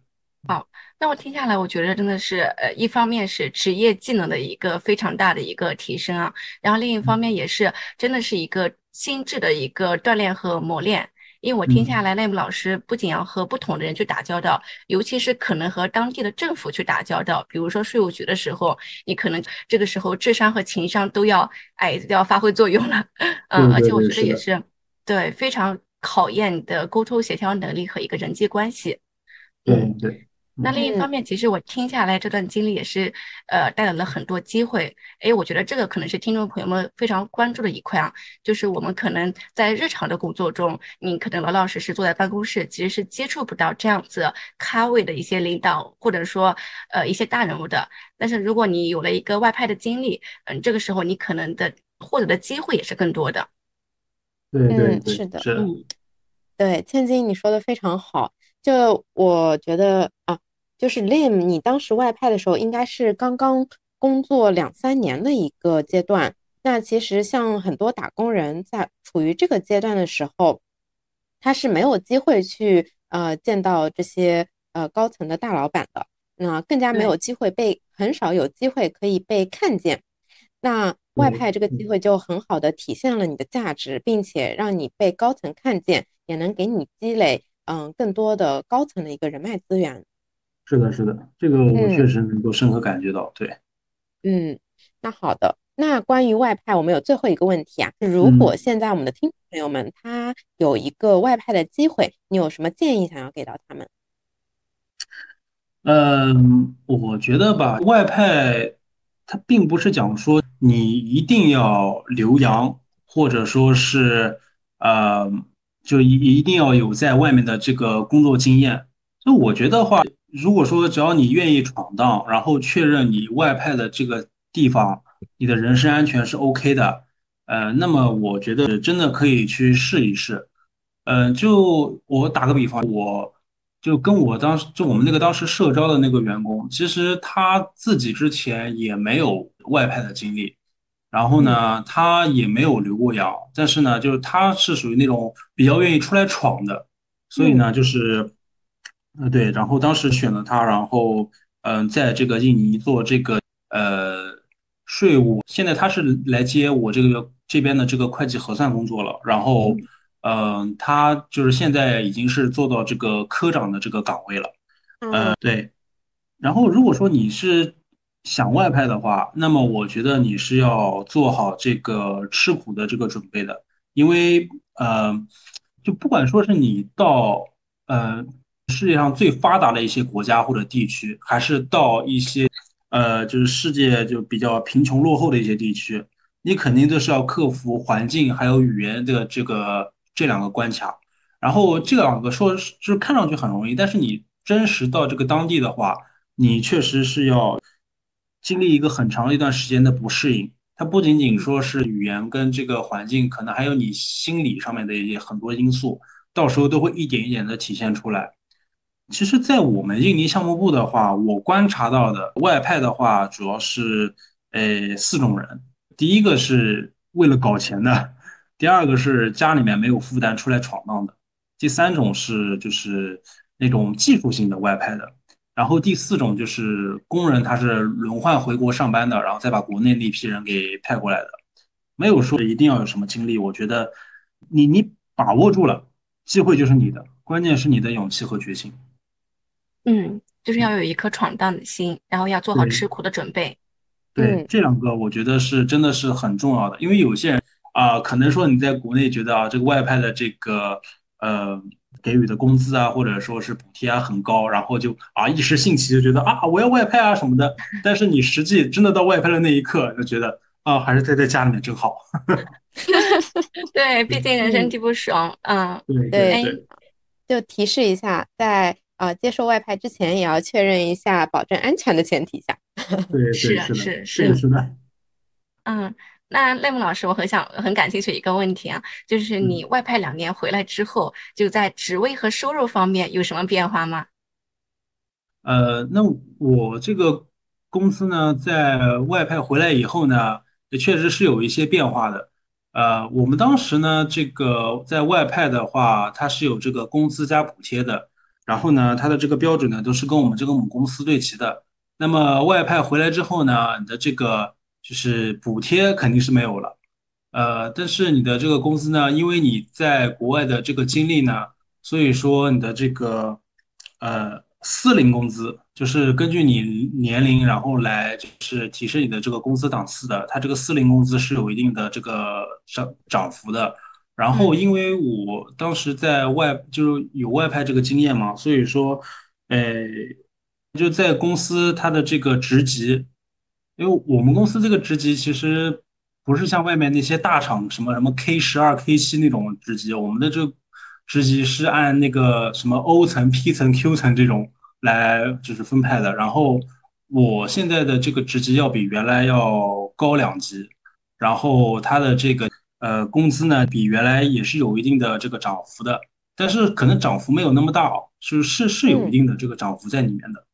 Speaker 3: 好，那我听下来，我觉得真的是呃，一方面是职业技能的一个非常大的一个提升啊，然后另一方面也是真的是一个心智的一个锻炼和磨练。因为我听下来，赖木老师不仅要和不同的人去打交道，尤其是可能和当地的政府去打交道，比如说税务局的时候，你可能这个时候智商和情商都要哎都要发挥作用了，嗯，而且我觉得也是对非常考验你的沟通协调能力和一个人际关系，
Speaker 1: 嗯。对。
Speaker 3: 那另一方面，其实我听下来这段经历也是，呃，带来了很多机会。哎，我觉得这个可能是听众朋友们非常关注的一块啊，就是我们可能在日常的工作中，你可能老老实实坐在办公室，其实是接触不到这样子咖位的一些领导，或者说，呃，一些大人物的。但是如果你有了一个外派的经历，嗯，这个时候你可能的获得的机会也是更多的。
Speaker 1: 对对
Speaker 2: 对，是的，
Speaker 1: 嗯，
Speaker 2: 对，千金你说的非常好，就我觉得啊。就是 Lim，你当时外派的时候，应该是刚刚工作两三年的一个阶段。那其实像很多打工人在处于这个阶段的时候，他是没有机会去呃见到这些呃高层的大老板的，那更加没有机会被很少有机会可以被看见。那外派这个机会就很好的体现了你的价值，并且让你被高层看见，也能给你积累嗯更多的高层的一个人脉资源。
Speaker 1: 是的，是的，这个我确实能够深刻感觉到。对，
Speaker 2: 嗯，那好的，那关于外派，我们有最后一个问题啊，如果现在我们的听众朋友们他有一个外派的机会，你有什么建议想要给到他们？
Speaker 1: 嗯，我觉得吧，外派它并不是讲说你一定要留洋，或者说是呃，就一一定要有在外面的这个工作经验。就我觉得话。如果说只要你愿意闯荡，然后确认你外派的这个地方，你的人身安全是 OK 的，呃，那么我觉得真的可以去试一试。呃，就我打个比方，我就跟我当时就我们那个当时社招的那个员工，其实他自己之前也没有外派的经历，然后呢，他也没有留过洋，但是呢，就是他是属于那种比较愿意出来闯的，所以呢，就是，呃，对，然后当时选了他，然后嗯，在这个印尼做这个呃税务，现在他是来接我这个这边的这个会计核算工作了，然后。嗯，他就是现在已经是做到这个科长的这个岗位了，呃，对。然后如果说你是想外派的话，那么我觉得你是要做好这个吃苦的这个准备的，因为呃，就不管说是你到呃世界上最发达的一些国家或者地区，还是到一些呃就是世界就比较贫穷落后的一些地区，你肯定都是要克服环境还有语言的这个。这两个关卡，然后这两个说就是看上去很容易，但是你真实到这个当地的话，你确实是要经历一个很长一段时间的不适应。它不仅仅说是语言跟这个环境，可能还有你心理上面的一些很多因素，到时候都会一点一点的体现出来。其实，在我们印尼项目部的话，我观察到的外派的话，主要是呃四种人。第一个是为了搞钱的。第二个是家里面没有负担出来闯荡的，第三种是就是那种技术性的外派的，然后第四种就是工人他是轮换回国上班的，然后再把国内那批人给派过来的，没有说一定要有什么经历，我觉得你你把握住了，机会就是你的，关键是你的勇气和决心。
Speaker 3: 嗯，就是要有一颗闯荡的心，然后要做好吃苦的准备。
Speaker 1: 对，这两个我觉得是真的是很重要的，因为有些人。啊，可能说你在国内觉得啊，这个外派的这个呃给予的工资啊，或者说是补贴啊很高，然后就啊一时兴起就觉得啊我要外派啊什么的。但是你实际真的到外派的那一刻，就觉得啊还是待在家里面真好。
Speaker 3: 对，毕竟人生地不熟。嗯，
Speaker 1: 对对。
Speaker 2: 就提示一下，在啊接受外派之前，也要确认一下保证安全的前提下。
Speaker 1: 对，
Speaker 3: 是
Speaker 1: 是
Speaker 3: 是
Speaker 1: 是的。
Speaker 3: 嗯。那赖木老师，我很想很感兴趣一个问题啊，就是你外派两年回来之后，就在职位和收入方面有什么变化吗？
Speaker 1: 呃，那我这个公司呢，在外派回来以后呢，也确实是有一些变化的。呃，我们当时呢，这个在外派的话，它是有这个工资加补贴的，然后呢，它的这个标准呢，都是跟我们这个母公司对齐的。那么外派回来之后呢，你的这个。就是补贴肯定是没有了，呃，但是你的这个工资呢，因为你在国外的这个经历呢，所以说你的这个呃四零工资，就是根据你年龄然后来就是提升你的这个工资档次的，它这个四零工资是有一定的这个涨涨幅的。然后因为我当时在外就是有外派这个经验嘛，所以说，呃，就在公司它的这个职级。因为我们公司这个职级其实不是像外面那些大厂什么什么 K 十二、K 七那种职级，我们的这职级是按那个什么 O 层、P 层、Q 层这种来就是分派的。然后我现在的这个职级要比原来要高两级，然后它的这个呃工资呢比原来也是有一定的这个涨幅的，但是可能涨幅没有那么大哦，是是是有一定的这个涨幅在里面的。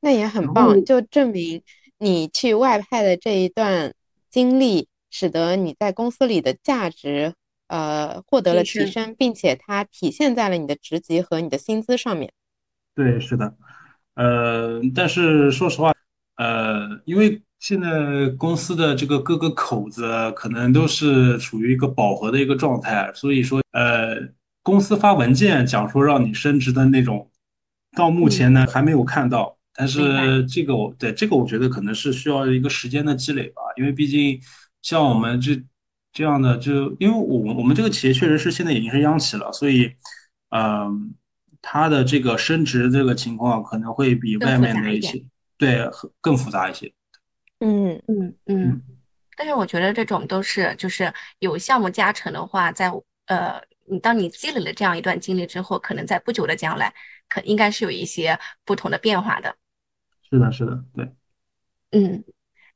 Speaker 2: 那也很棒，就证明你去外派的这一段经历，使得你在公司里的价值，呃，获得了提升，并且它体现在了你的职级和你的薪资上面。
Speaker 1: 对，是的，呃，但是说实话，呃，因为现在公司的这个各个口子可能都是处于一个饱和的一个状态，所以说，呃，公司发文件讲说让你升职的那种，到目前呢还没有看到。但是这个我对这个我觉得可能是需要一个时间的积累吧，因为毕竟像我们这这样的，就因为我我们这个企业确实是现在已经是央企了，所以，嗯，它的这个升职这个情况可能会比外面的一些对更复杂一些。
Speaker 3: 嗯嗯嗯。但是我觉得这种都是就是有项目加成的话，在呃，你当你积累了这样一段经历之后，可能在不久的将来，可应该是有一些不同的变化的。
Speaker 1: 是的，是的，对，
Speaker 3: 嗯，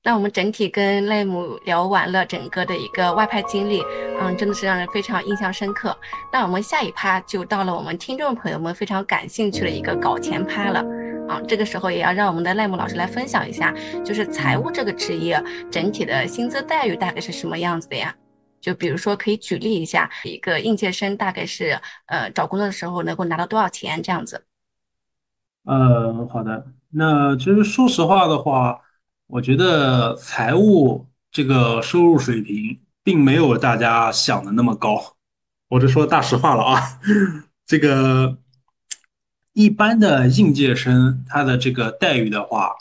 Speaker 3: 那我们整体跟赖姆聊完了整个的一个外派经历，嗯，真的是让人非常印象深刻。那我们下一趴就到了我们听众朋友们非常感兴趣的一个搞钱趴了，啊，这个时候也要让我们的赖木老师来分享一下，就是财务这个职业整体的薪资待遇大概是什么样子的呀？就比如说可以举例一下，一个应届生大概是呃找工作的时候能够拿到多少钱这样子？
Speaker 1: 呃，好的。那其实说实话的话，我觉得财务这个收入水平并没有大家想的那么高。我就说大实话了啊，这个一般的应届生他的这个待遇的话，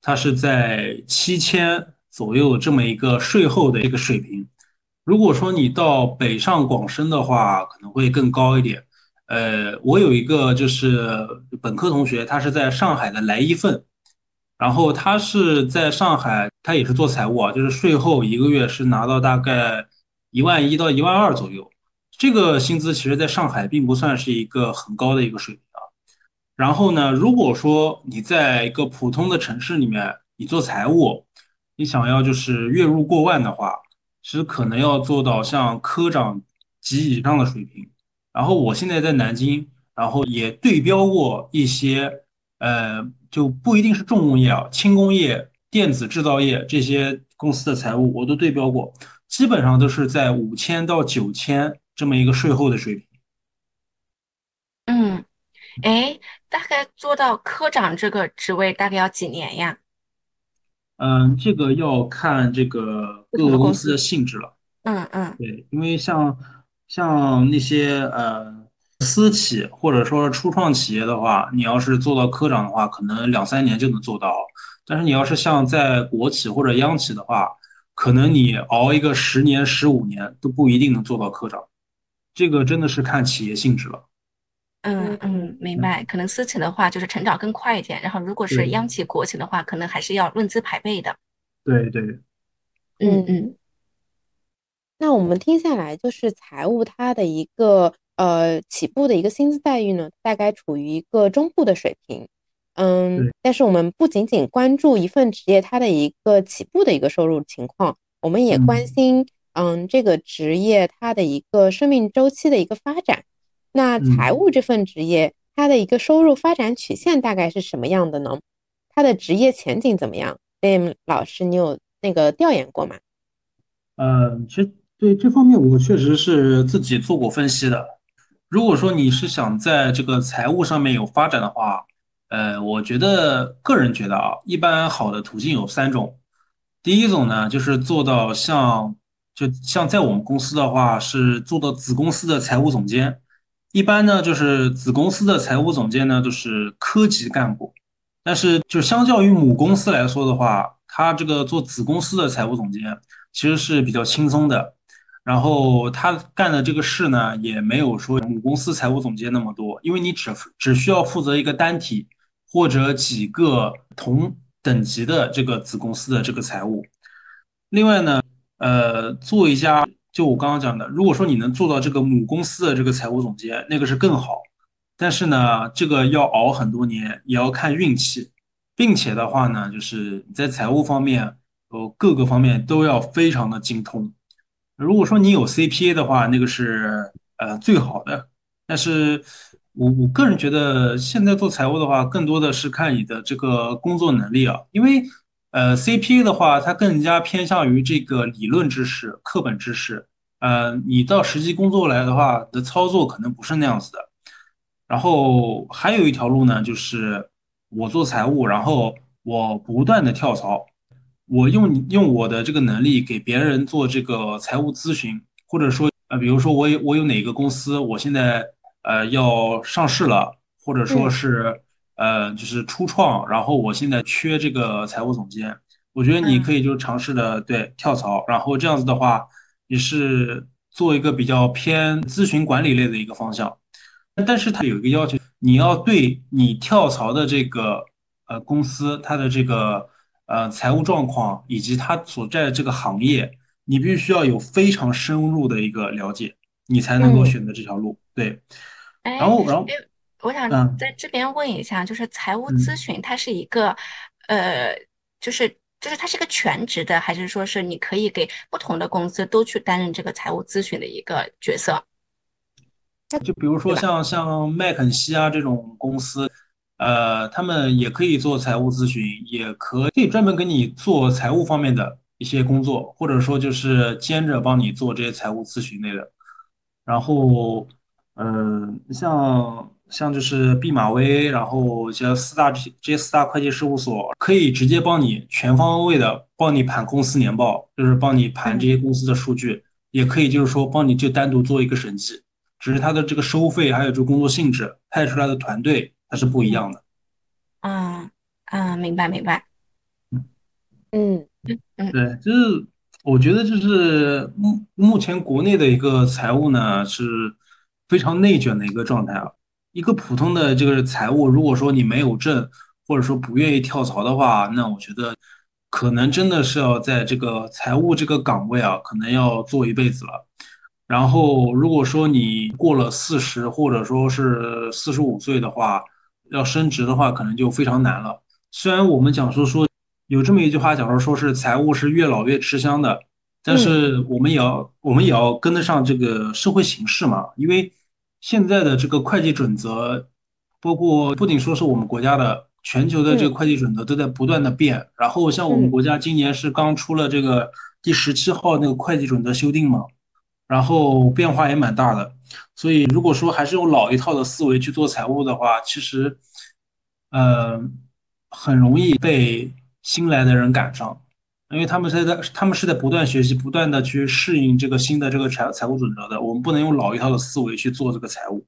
Speaker 1: 他是在七千左右这么一个税后的一个水平。如果说你到北上广深的话，可能会更高一点。呃，我有一个就是本科同学，他是在上海的来一份，然后他是在上海，他也是做财务啊，就是税后一个月是拿到大概一万一到一万二左右，这个薪资其实在上海并不算是一个很高的一个水平。然后呢，如果说你在一个普通的城市里面，你做财务，你想要就是月入过万的话，其实可能要做到像科长级以上的水平。然后我现在在南京，然后也对标过一些，呃，就不一定是重工业啊，轻工业、电子制造业这些公司的财务我都对标过，基本上都是在五千到九千这么一个税后的水平。
Speaker 3: 嗯，哎，大概做到科长这个职位大概要几年呀？
Speaker 1: 嗯，这个要看这个各个公司的性质了。
Speaker 3: 嗯嗯，
Speaker 1: 对，因为像。像那些呃私企或者说初创企业的话，你要是做到科长的话，可能两三年就能做到。但是你要是像在国企或者央企的话，可能你熬一个十年、十五年都不一定能做到科长。这个真的是看企业性质了。
Speaker 3: 嗯嗯，明白。可能私企的话就是成长更快一点，然后如果是央企、国企的话，可能还是要论资排辈的。
Speaker 1: 对对。
Speaker 2: 嗯嗯。那我们听下来，就是财务它的一个呃起步的一个薪资待遇呢，大概处于一个中部的水平，嗯，但是我们不仅仅关注一份职业它的一个起步的一个收入情况，我们也关心嗯这个职业它的一个生命周期的一个发展。那财务这份职业它的一个收入发展曲线大概是什么样的呢？它的职业前景怎么样？M 老师，你有那个调研过吗？
Speaker 1: 嗯，其实。对这方面，我确实是自己做过分析的。如果说你是想在这个财务上面有发展的话，呃，我觉得个人觉得啊，一般好的途径有三种。第一种呢，就是做到像，就像在我们公司的话，是做到子公司的财务总监。一般呢，就是子公司的财务总监呢，就是科级干部。但是，就相较于母公司来说的话，他这个做子公司的财务总监其实是比较轻松的。然后他干的这个事呢，也没有说母公司财务总监那么多，因为你只只需要负责一个单体或者几个同等级的这个子公司的这个财务。另外呢，呃，做一家就我刚刚讲的，如果说你能做到这个母公司的这个财务总监，那个是更好。但是呢，这个要熬很多年，也要看运气，并且的话呢，就是你在财务方面，呃，各个方面都要非常的精通。如果说你有 CPA 的话，那个是呃最好的。但是我我个人觉得，现在做财务的话，更多的是看你的这个工作能力啊。因为呃 CPA 的话，它更加偏向于这个理论知识、课本知识。呃，你到实际工作来的话，的操作可能不是那样子的。然后还有一条路呢，就是我做财务，然后我不断的跳槽。我用用我的这个能力给别人做这个财务咨询，或者说呃，比如说我有我有哪个公司，我现在呃要上市了，或者说是呃就是初创，然后我现在缺这个财务总监，我觉得你可以就尝试的对跳槽，然后这样子的话也是做一个比较偏咨询管理类的一个方向，但是它有一个要求，你要对你跳槽的这个呃公司它的这个。呃，财务状况以及它所在的这个行业，你必须要有非常深入的一个了解，你才能够选择这条路。对，然后，然后，
Speaker 3: 我想在这边问一下，就是财务咨询，它是一个，呃，就是就是它是个全职的，还是说是你可以给不同的公司都去担任这个财务咨询的一个角色？
Speaker 1: 就比如说像像麦肯锡啊这种公司，呃，他们也可以做财务咨询，也可以专门给你做财务方面的一些工作，或者说就是兼着帮你做这些财务咨询类的。然后，嗯，像像就是毕马威，然后像四大这些四大会计事务所，可以直接帮你全方位的帮你盘公司年报，就是帮你盘这些公司的数据，也可以就是说帮你就单独做一个审计。只是它的这个收费，还有这工作性质，派出来的团队它是不一样的。
Speaker 3: 啊啊，明白明白。
Speaker 2: 嗯嗯
Speaker 1: 嗯，对，就是我觉得就是目目前国内的一个财务呢是非常内卷的一个状态啊。一个普通的这个财务，如果说你没有证，或者说不愿意跳槽的话，那我觉得可能真的是要在这个财务这个岗位啊，可能要做一辈子了。然后，如果说你过了四十，或者说是四十五岁的话，要升职的话，可能就非常难了。虽然我们讲说说有这么一句话讲说，说是财务是越老越吃香的，但是我们也要我们也要跟得上这个社会形势嘛。因为现在的这个会计准则，包括不仅说是我们国家的，全球的这个会计准则都在不断的变。然后像我们国家今年是刚出了这个第十七号那个会计准则修订嘛。然后变化也蛮大的，所以如果说还是用老一套的思维去做财务的话，其实，呃，很容易被新来的人赶上，因为他们现在他们是在不断学习、不断的去适应这个新的这个财财务准则的。我们不能用老一套的思维去做这个财务。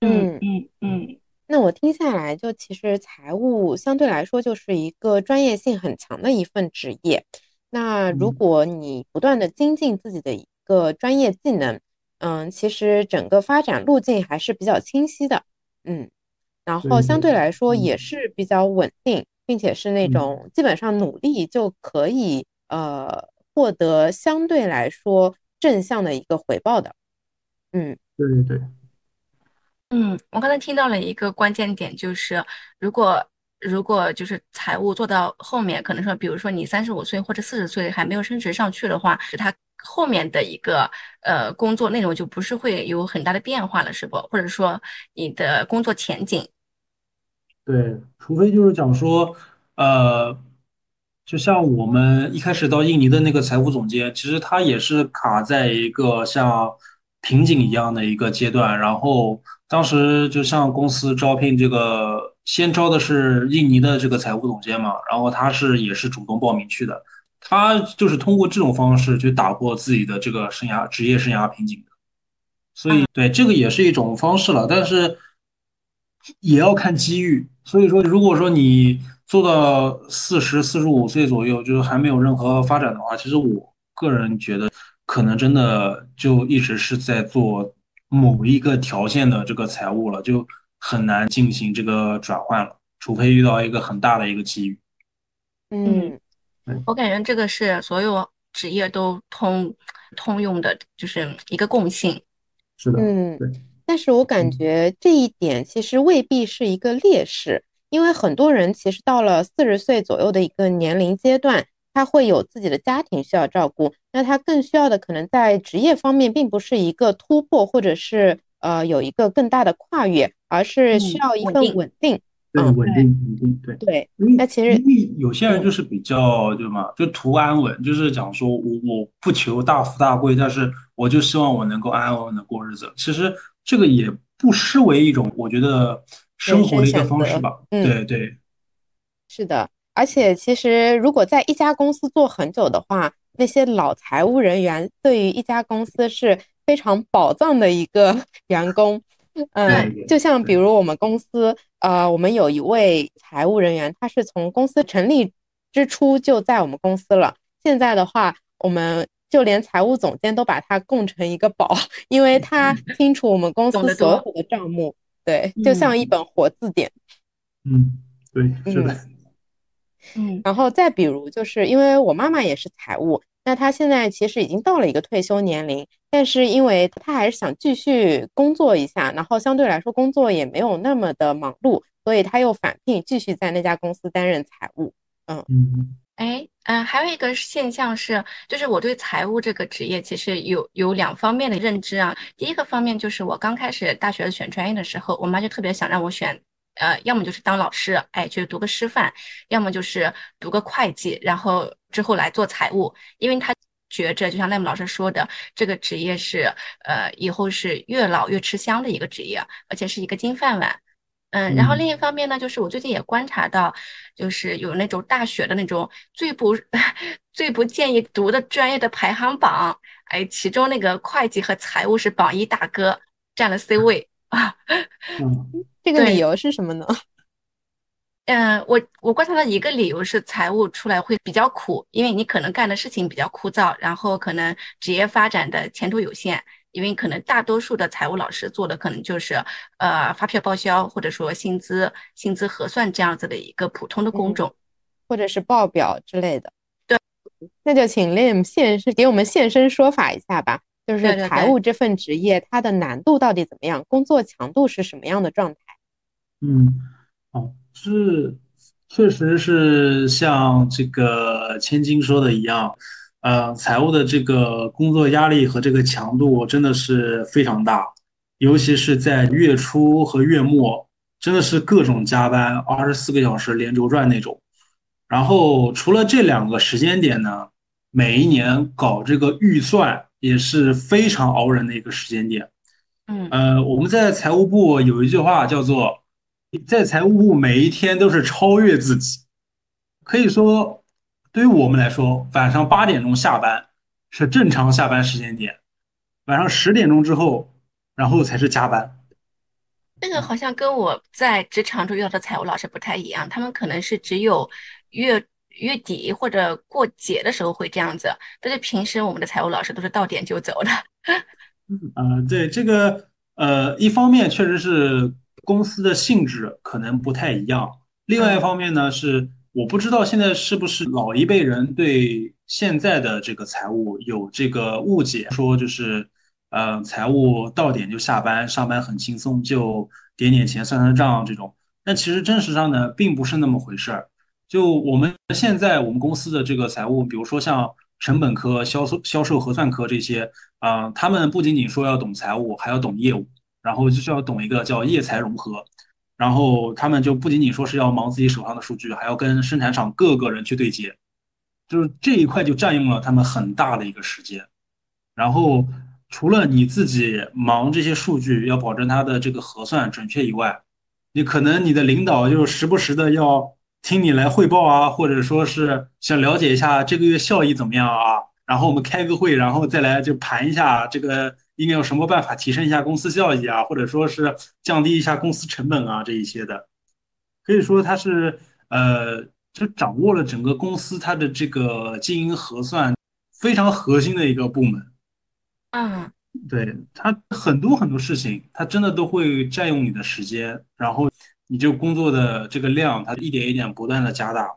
Speaker 3: 嗯嗯嗯。
Speaker 2: 那我听下来，就其实财务相对来说就是一个专业性很强的一份职业。那如果你不断的精进自己的一。个专业技能，嗯，其实整个发展路径还是比较清晰的，嗯，然后相对来说也是比较稳定，并且是那种基本上努力就可以呃获得相对来说正向的一个回报的，嗯，
Speaker 1: 对对对，
Speaker 3: 嗯，我刚才听到了一个关键点，就是如果如果就是财务做到后面，可能说，比如说你三十五岁或者四十岁还没有升职上去的话，他。后面的一个呃工作内容就不是会有很大的变化了，是不？或者说你的工作前景？
Speaker 1: 对，除非就是讲说，呃，就像我们一开始到印尼的那个财务总监，其实他也是卡在一个像瓶颈一样的一个阶段。然后当时就像公司招聘这个，先招的是印尼的这个财务总监嘛，然后他是也是主动报名去的。他就是通过这种方式去打破自己的这个生涯职业生涯瓶颈的，所以对这个也是一种方式了，但是也要看机遇。所以说，如果说你做到四十四十五岁左右，就是还没有任何发展的话，其实我个人觉得可能真的就一直是在做某一个条线的这个财务了，就很难进行这个转换了，除非遇到一个很大的一个机遇。
Speaker 2: 嗯。
Speaker 3: 我感觉这个是所有职业都通通用的，就是一个共性。
Speaker 1: 是的，
Speaker 2: 嗯，但是我感觉这一点其实未必是一个劣势，因为很多人其实到了四十岁左右的一个年龄阶段，他会有自己的家庭需要照顾，那他更需要的可能在职业方面，并不是一个突破，或者是呃有一个更大的跨越，而是需要一份稳定。
Speaker 1: 对，稳定，稳定，对
Speaker 2: 对。那其实，
Speaker 1: 有些人就是比较，对吗？就图安稳，就是讲说我我不求大富大贵，但是我就希望我能够安安稳稳的过日子。其实这个也不失为一种，我觉得生活的一个方式吧。对对，
Speaker 2: 是的。而且其实如果在一家公司做很久的话，那些老财务人员对于一家公司是非常宝藏的一个 员工。嗯，就像比如我们公司，呃，我们有一位财务人员，他是从公司成立之初就在我们公司了。现在的话，我们就连财务总监都把他供成一个宝，因为他清楚我们公司所有的账目，对，就像一本活字典。
Speaker 1: 嗯，对，是的。
Speaker 2: 嗯，然后再比如，就是因为我妈妈也是财务。那她现在其实已经到了一个退休年龄，但是因为她还是想继续工作一下，然后相对来说工作也没有那么的忙碌，所以她又返聘继续在那家公司担任财务。
Speaker 1: 嗯嗯，
Speaker 3: 哎，嗯，还有一个现象是，就是我对财务这个职业其实有有两方面的认知啊。第一个方面就是我刚开始大学选专业的时候，我妈就特别想让我选，呃，要么就是当老师，哎，去读个师范，要么就是读个会计，然后之后来做财务，因为她觉着就像赖姆老师说的，这个职业是，呃，以后是越老越吃香的一个职业，而且是一个金饭碗。嗯，然后另一方面呢，就是我最近也观察到，就是有那种大学的那种最不 最不建议读的专业的排行榜，哎，其中那个会计和财务是榜一大哥，占了 C 位啊。
Speaker 1: 嗯，
Speaker 2: 这个理由是什么呢？
Speaker 3: 嗯，我我观察到一个理由是财务出来会比较苦，因为你可能干的事情比较枯燥，然后可能职业发展的前途有限。因为可能大多数的财务老师做的可能就是，呃，发票报销或者说薪资薪资核算这样子的一个普通的工种，
Speaker 2: 或者是报表之类的。
Speaker 3: 对，
Speaker 2: 那就请 Lim 现身给我们现身说法一下吧。就是财务这份职业，它的难度到底怎么样？工作强度是什么样的状态？
Speaker 1: 嗯，哦，是，确实是像这个千金说的一样。呃，财务的这个工作压力和这个强度真的是非常大，尤其是在月初和月末，真的是各种加班，二十四个小时连轴转那种。然后除了这两个时间点呢，每一年搞这个预算也是非常熬人的一个时间点。
Speaker 3: 嗯，
Speaker 1: 呃，我们在财务部有一句话叫做，在财务部每一天都是超越自己，可以说。对于我们来说，晚上八点钟下班是正常下班时间点，晚上十点钟之后，然后才是加班。
Speaker 3: 这个好像跟我在职场中遇到的财务老师不太一样，他们可能是只有月月底或者过节的时候会这样子，但是平时我们的财务老师都是到点就走的。
Speaker 1: 嗯，对这个，呃，一方面确实是公司的性质可能不太一样，另外一方面呢是。我不知道现在是不是老一辈人对现在的这个财务有这个误解，说就是，呃，财务到点就下班，上班很轻松，就点点钱算算账这种。但其实真实上呢，并不是那么回事儿。就我们现在我们公司的这个财务，比如说像成本科、销售、销售核算科这些，啊，他们不仅仅说要懂财务，还要懂业务，然后就需要懂一个叫业财融合。然后他们就不仅仅说是要忙自己手上的数据，还要跟生产厂各个人去对接，就是这一块就占用了他们很大的一个时间。然后除了你自己忙这些数据，要保证它的这个核算准确以外，你可能你的领导就时不时的要听你来汇报啊，或者说是想了解一下这个月效益怎么样啊，然后我们开个会，然后再来就盘一下这个。应该有什么办法提升一下公司效益啊，或者说是降低一下公司成本啊，这一些的，可以说它是呃，就掌握了整个公司它的这个经营核算非常核心的一个部门。
Speaker 3: 嗯，
Speaker 1: 对，它很多很多事情，它真的都会占用你的时间，然后你就工作的这个量，它一点一点不断的加大，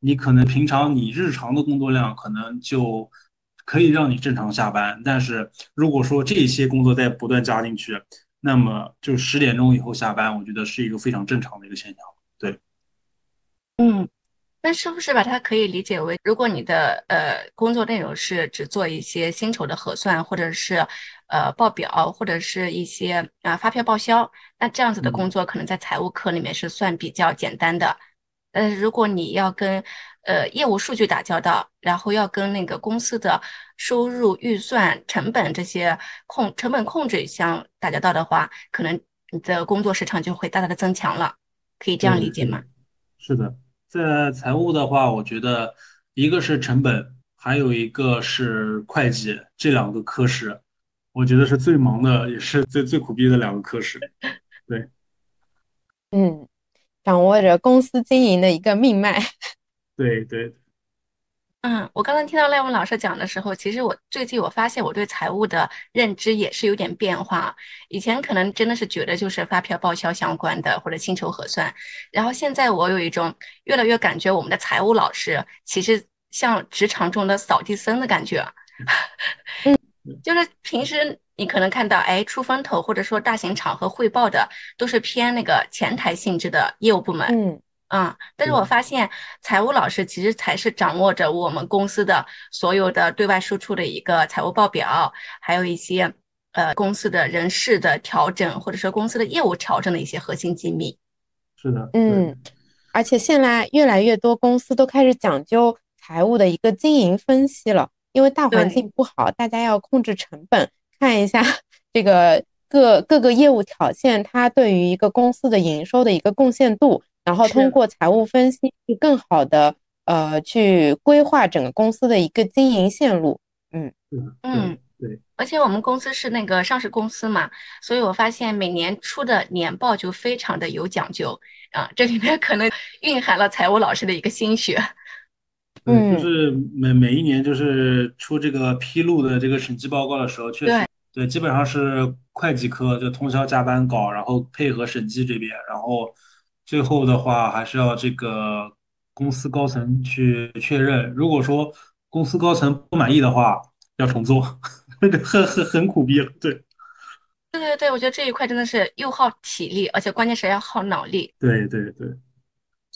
Speaker 1: 你可能平常你日常的工作量可能就。可以让你正常下班，但是如果说这些工作在不断加进去，那么就十点钟以后下班，我觉得是一个非常正常的一个现象。对，
Speaker 3: 嗯，那是不是把它可以理解为，如果你的呃工作内容是只做一些薪酬的核算，或者是呃报表，或者是一些啊发票报销，那这样子的工作可能在财务课里面是算比较简单的。但是如果你要跟呃，业务数据打交道，然后要跟那个公司的收入、预算、成本这些控成本控制相打交道的话，可能你的工作时长就会大大的增强了，可以这样理解吗？
Speaker 1: 是的，在财务的话，我觉得一个是成本，还有一个是会计，这两个科室，我觉得是最忙的，也是最最苦逼的两个科室。对，
Speaker 2: 嗯，掌握着公司经营的一个命脉。
Speaker 1: 对对，
Speaker 3: 嗯，我刚刚听到赖文老师讲的时候，其实我最近我发现我对财务的认知也是有点变化。以前可能真的是觉得就是发票报销相关的或者薪酬核算，然后现在我有一种越来越感觉我们的财务老师其实像职场中的扫地僧的感觉。嗯，就是平时你可能看到，哎，出风头或者说大型场合汇报的都是偏那个前台性质的业务部门。
Speaker 2: 嗯。
Speaker 3: 啊，但是我发现财务老师其实才是掌握着我们公司的所有的对外输出的一个财务报表，还有一些呃公司的人事的调整，或者说公司的业务调整的一些核心机密。
Speaker 1: 是的，
Speaker 2: 嗯，而且现在越来越多公司都开始讲究财务的一个经营分析了，因为大环境不好，大家要控制成本，看一下这个各各个业务条线它对于一个公司的营收的一个贡献度。然后通过财务分析，去更好的呃去规划整个公司的一个经营线路。
Speaker 1: 嗯嗯对。
Speaker 3: 而且我们公司是那个上市公司嘛，所以我发现每年出的年报就非常的有讲究啊，这里面可能蕴含了财务老师的一个心血。
Speaker 1: 嗯，就是每每一年就是出这个披露的这个审计报告的时候，确实对，基本上是会计科就通宵加班搞，然后配合审计这边，然后。最后的话，还是要这个公司高层去确认。如果说公司高层不满意的话，要重做，很很很苦逼了。对，
Speaker 3: 对对对，我觉得这一块真的是又耗体力，而且关键是要耗脑力。
Speaker 1: 对对对，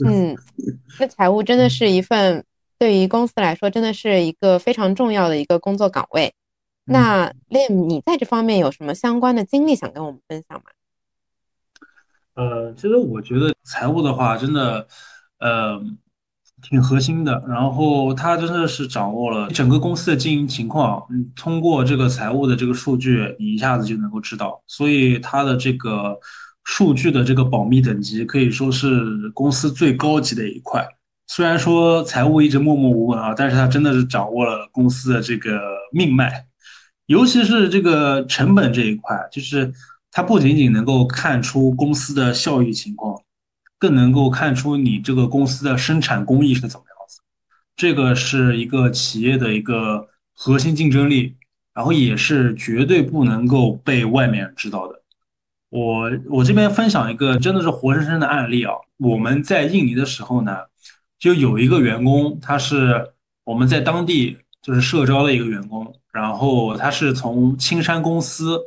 Speaker 2: 嗯，那财务真的是一份对于公司来说，真的是一个非常重要的一个工作岗位。那 Lim，你在这方面有什么相关的经历想跟我们分享吗？
Speaker 1: 呃，其实我觉得财务的话，真的，呃，挺核心的。然后他真的是掌握了整个公司的经营情况，嗯，通过这个财务的这个数据，你一下子就能够知道。所以他的这个数据的这个保密等级，可以说是公司最高级的一块。虽然说财务一直默默无闻啊，但是他真的是掌握了公司的这个命脉，尤其是这个成本这一块，就是。它不仅仅能够看出公司的效益情况，更能够看出你这个公司的生产工艺是怎么样子。这个是一个企业的一个核心竞争力，然后也是绝对不能够被外面知道的。我我这边分享一个真的是活生生的案例啊！我们在印尼的时候呢，就有一个员工，他是我们在当地就是社招的一个员工，然后他是从青山公司。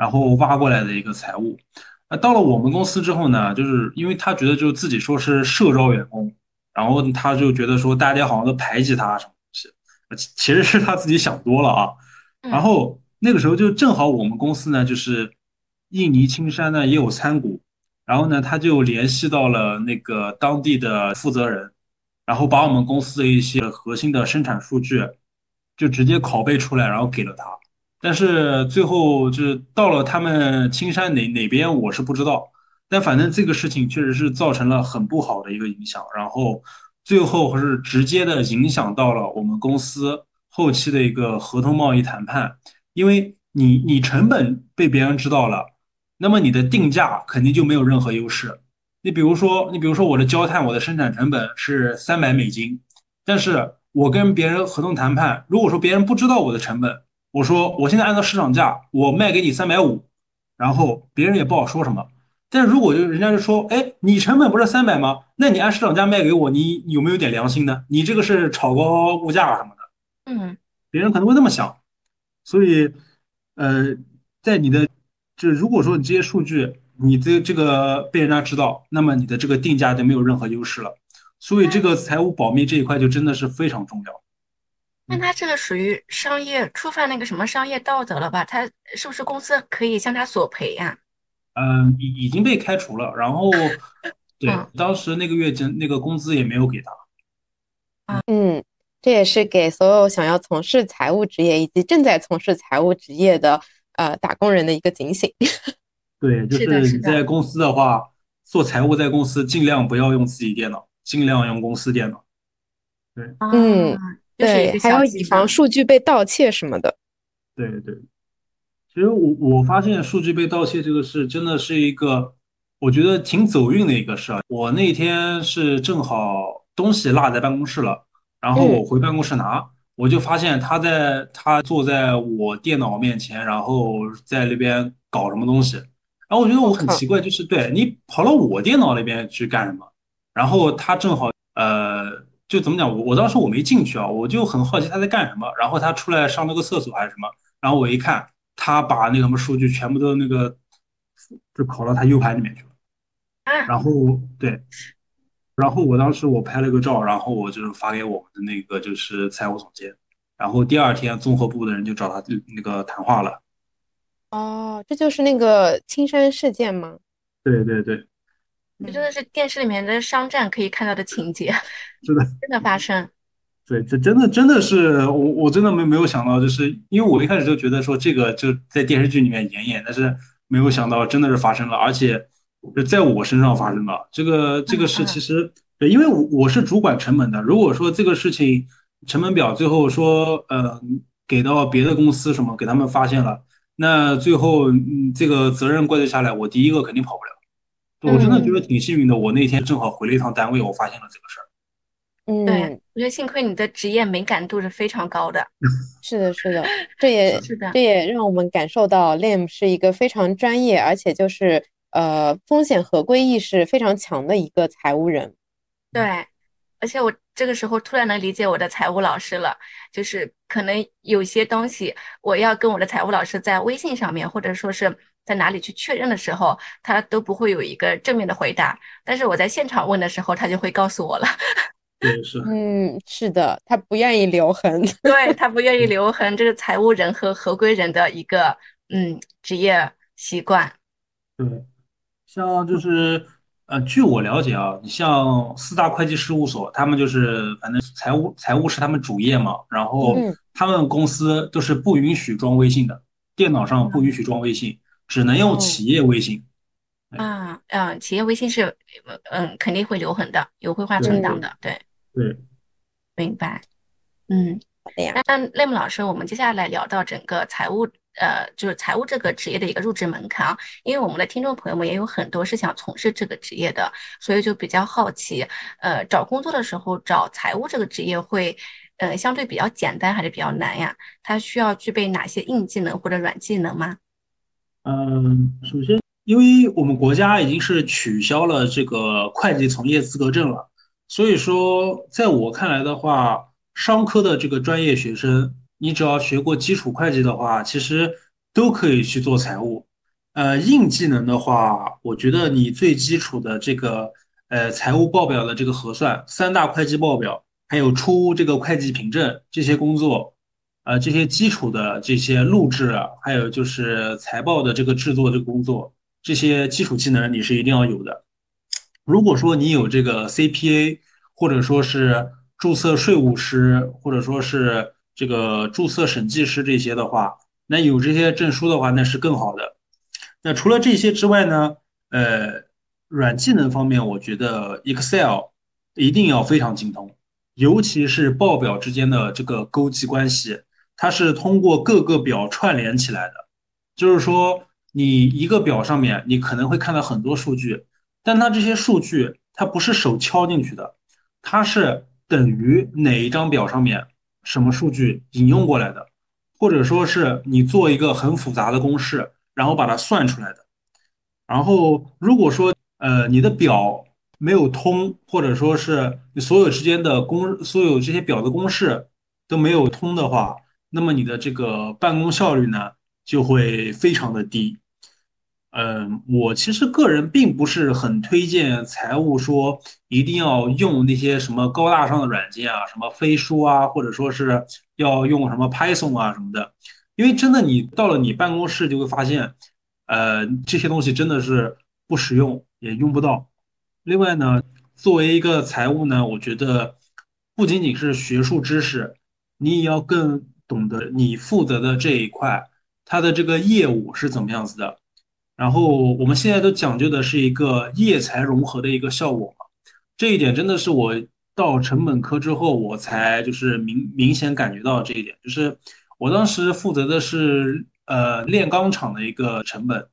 Speaker 1: 然后挖过来的一个财务，那到了我们公司之后呢，就是因为他觉得就自己说是社招员工，然后他就觉得说大家好像都排挤他什么东西，其实是他自己想多了啊。然后那个时候就正好我们公司呢，就是印尼青山呢也有参股，然后呢他就联系到了那个当地的负责人，然后把我们公司的一些核心的生产数据就直接拷贝出来，然后给了他。但是最后就是到了他们青山哪哪边，我是不知道。但反正这个事情确实是造成了很不好的一个影响，然后最后还是直接的影响到了我们公司后期的一个合同贸易谈判。因为你你成本被别人知道了，那么你的定价肯定就没有任何优势。你比如说，你比如说我的焦炭，我的生产成本是三百美金，但是我跟别人合同谈判，如果说别人不知道我的成本。我说，我现在按照市场价，我卖给你三百五，然后别人也不好说什么。但是如果就人家就说，哎，你成本不是三百吗？那你按市场价卖给我，你有没有点良心呢？你这个是炒高物价什么
Speaker 3: 的？嗯，
Speaker 1: 别人可能会这么想。所以，呃，在你的，就是如果说你这些数据，你的这个被人家知道，那么你的这个定价就没有任何优势了。所以，这个财务保密这一块就真的是非常重要。
Speaker 3: 那他这个属于商业触犯那个什么商业道德了吧？他是不是公司可以向他索赔呀？
Speaker 1: 嗯，已已经被开除了。然后，对，当时那个月薪那个工资也没有给他。
Speaker 2: 嗯，这也是给所有想要从事财务职业以及正在从事财务职业的呃打工人的一个警醒。
Speaker 1: 对，就是你在公司的话，做财务在公司尽量不要用自己电脑，尽量用公司电脑。对，
Speaker 2: 嗯。对，还要以防数据被盗窃什么的。
Speaker 1: 对对，其实我我发现数据被盗窃这个事真的是一个，我觉得挺走运的一个事儿。我那天是正好东西落在办公室了，然后我回办公室拿，我就发现他在他坐在我电脑面前，然后在那边搞什么东西。然后我觉得我很奇怪，就是对你跑到我电脑那边去干什么？然后他正好呃。就怎么讲，我我当时我没进去啊，我就很好奇他在干什么。然后他出来上那个厕所还是什么，然后我一看，他把那个什么数据全部都那个就拷到他 U 盘里面去了。然后对，然后我当时我拍了个照，然后我就是发给我们的那个就是财务总监，然后第二天综合部的人就找他那个谈话了。
Speaker 2: 哦，这就是那个青山事件吗？
Speaker 1: 对对对，
Speaker 3: 这真的是电视里面的商战可以看到的情节，
Speaker 1: 真的，
Speaker 3: 真的发生。
Speaker 1: 对，这真的真的是我我真的没没有想到，就是因为我一开始就觉得说这个就在电视剧里面演演，但是没有想到真的是发生了，而且就在我身上发生了。这个这个事其实，对因为我我是主管成本的，如果说这个事情成本表最后说呃给到别的公司什么给他们发现了，那最后嗯这个责任怪罪下来，我第一个肯定跑不了。我真的觉得挺幸运的，我那天正好回了一趟单位，我发现了这个事儿。
Speaker 2: 嗯，
Speaker 3: 对，我觉得幸亏你的职业敏感度是非常高的。
Speaker 2: 是的，是的，这也
Speaker 3: 是的，
Speaker 2: 这也让我们感受到 Lam 是一个非常专业，而且就是呃风险合规意识非常强的一个财务人。
Speaker 3: 对，而且我这个时候突然能理解我的财务老师了，就是可能有些东西我要跟我的财务老师在微信上面，或者说是在哪里去确认的时候，他都不会有一个正面的回答，但是我在现场问的时候，他就会告诉我了。
Speaker 1: 对，是，
Speaker 2: 嗯，是的，他不愿意留痕，
Speaker 3: 对他不愿意留痕，这是财务人和合规人的一个嗯职业习惯。
Speaker 1: 对，像就是呃，据我了解啊，你像四大会计事务所，他们就是反正财务财务是他们主业嘛，然后他们公司都是不允许装微信的，电脑上不允许装微信，只能用企业微信。
Speaker 3: 啊嗯，企业微信是嗯肯定会留痕的，有绘画存档的，对。
Speaker 1: 对，
Speaker 3: 明白。嗯，
Speaker 2: 好的呀。
Speaker 3: 那雷姆老师，我们接下来聊到整个财务，呃，就是财务这个职业的一个入职门槛啊。因为我们的听众朋友们也有很多是想从事这个职业的，所以就比较好奇，呃，找工作的时候找财务这个职业会，呃，相对比较简单还是比较难呀？它需要具备哪些硬技能或者软技能吗？
Speaker 1: 嗯，首先，因为我们国家已经是取消了这个会计从业资格证了。所以说，在我看来的话，商科的这个专业学生，你只要学过基础会计的话，其实都可以去做财务。呃，硬技能的话，我觉得你最基础的这个呃财务报表的这个核算，三大会计报表，还有出这个会计凭证这些工作，呃，这些基础的这些录制，还有就是财报的这个制作的工作，这些基础技能你是一定要有的。如果说你有这个 CPA，或者说是注册税务师，或者说是这个注册审计师这些的话，那有这些证书的话，那是更好的。那除了这些之外呢？呃，软技能方面，我觉得 Excel 一定要非常精通，尤其是报表之间的这个勾稽关系，它是通过各个表串联起来的。就是说，你一个表上面，你可能会看到很多数据。但它这些数据，它不是手敲进去的，它是等于哪一张表上面什么数据引用过来的，或者说是你做一个很复杂的公式，然后把它算出来的。然后如果说呃你的表没有通，或者说是你所有之间的公所有这些表的公式都没有通的话，那么你的这个办公效率呢就会非常的低。嗯，我其实个人并不是很推荐财务说一定要用那些什么高大上的软件啊，什么飞书啊，或者说是要用什么 Python 啊什么的，因为真的你到了你办公室就会发现，呃，这些东西真的是不实用，也用不到。另外呢，作为一个财务呢，我觉得不仅仅是学术知识，你也要更懂得你负责的这一块，它的这个业务是怎么样子的。然后我们现在都讲究的是一个业财融合的一个效果嘛，这一点真的是我到成本科之后，我才就是明明显感觉到这一点，就是我当时负责的是呃炼钢厂的一个成本，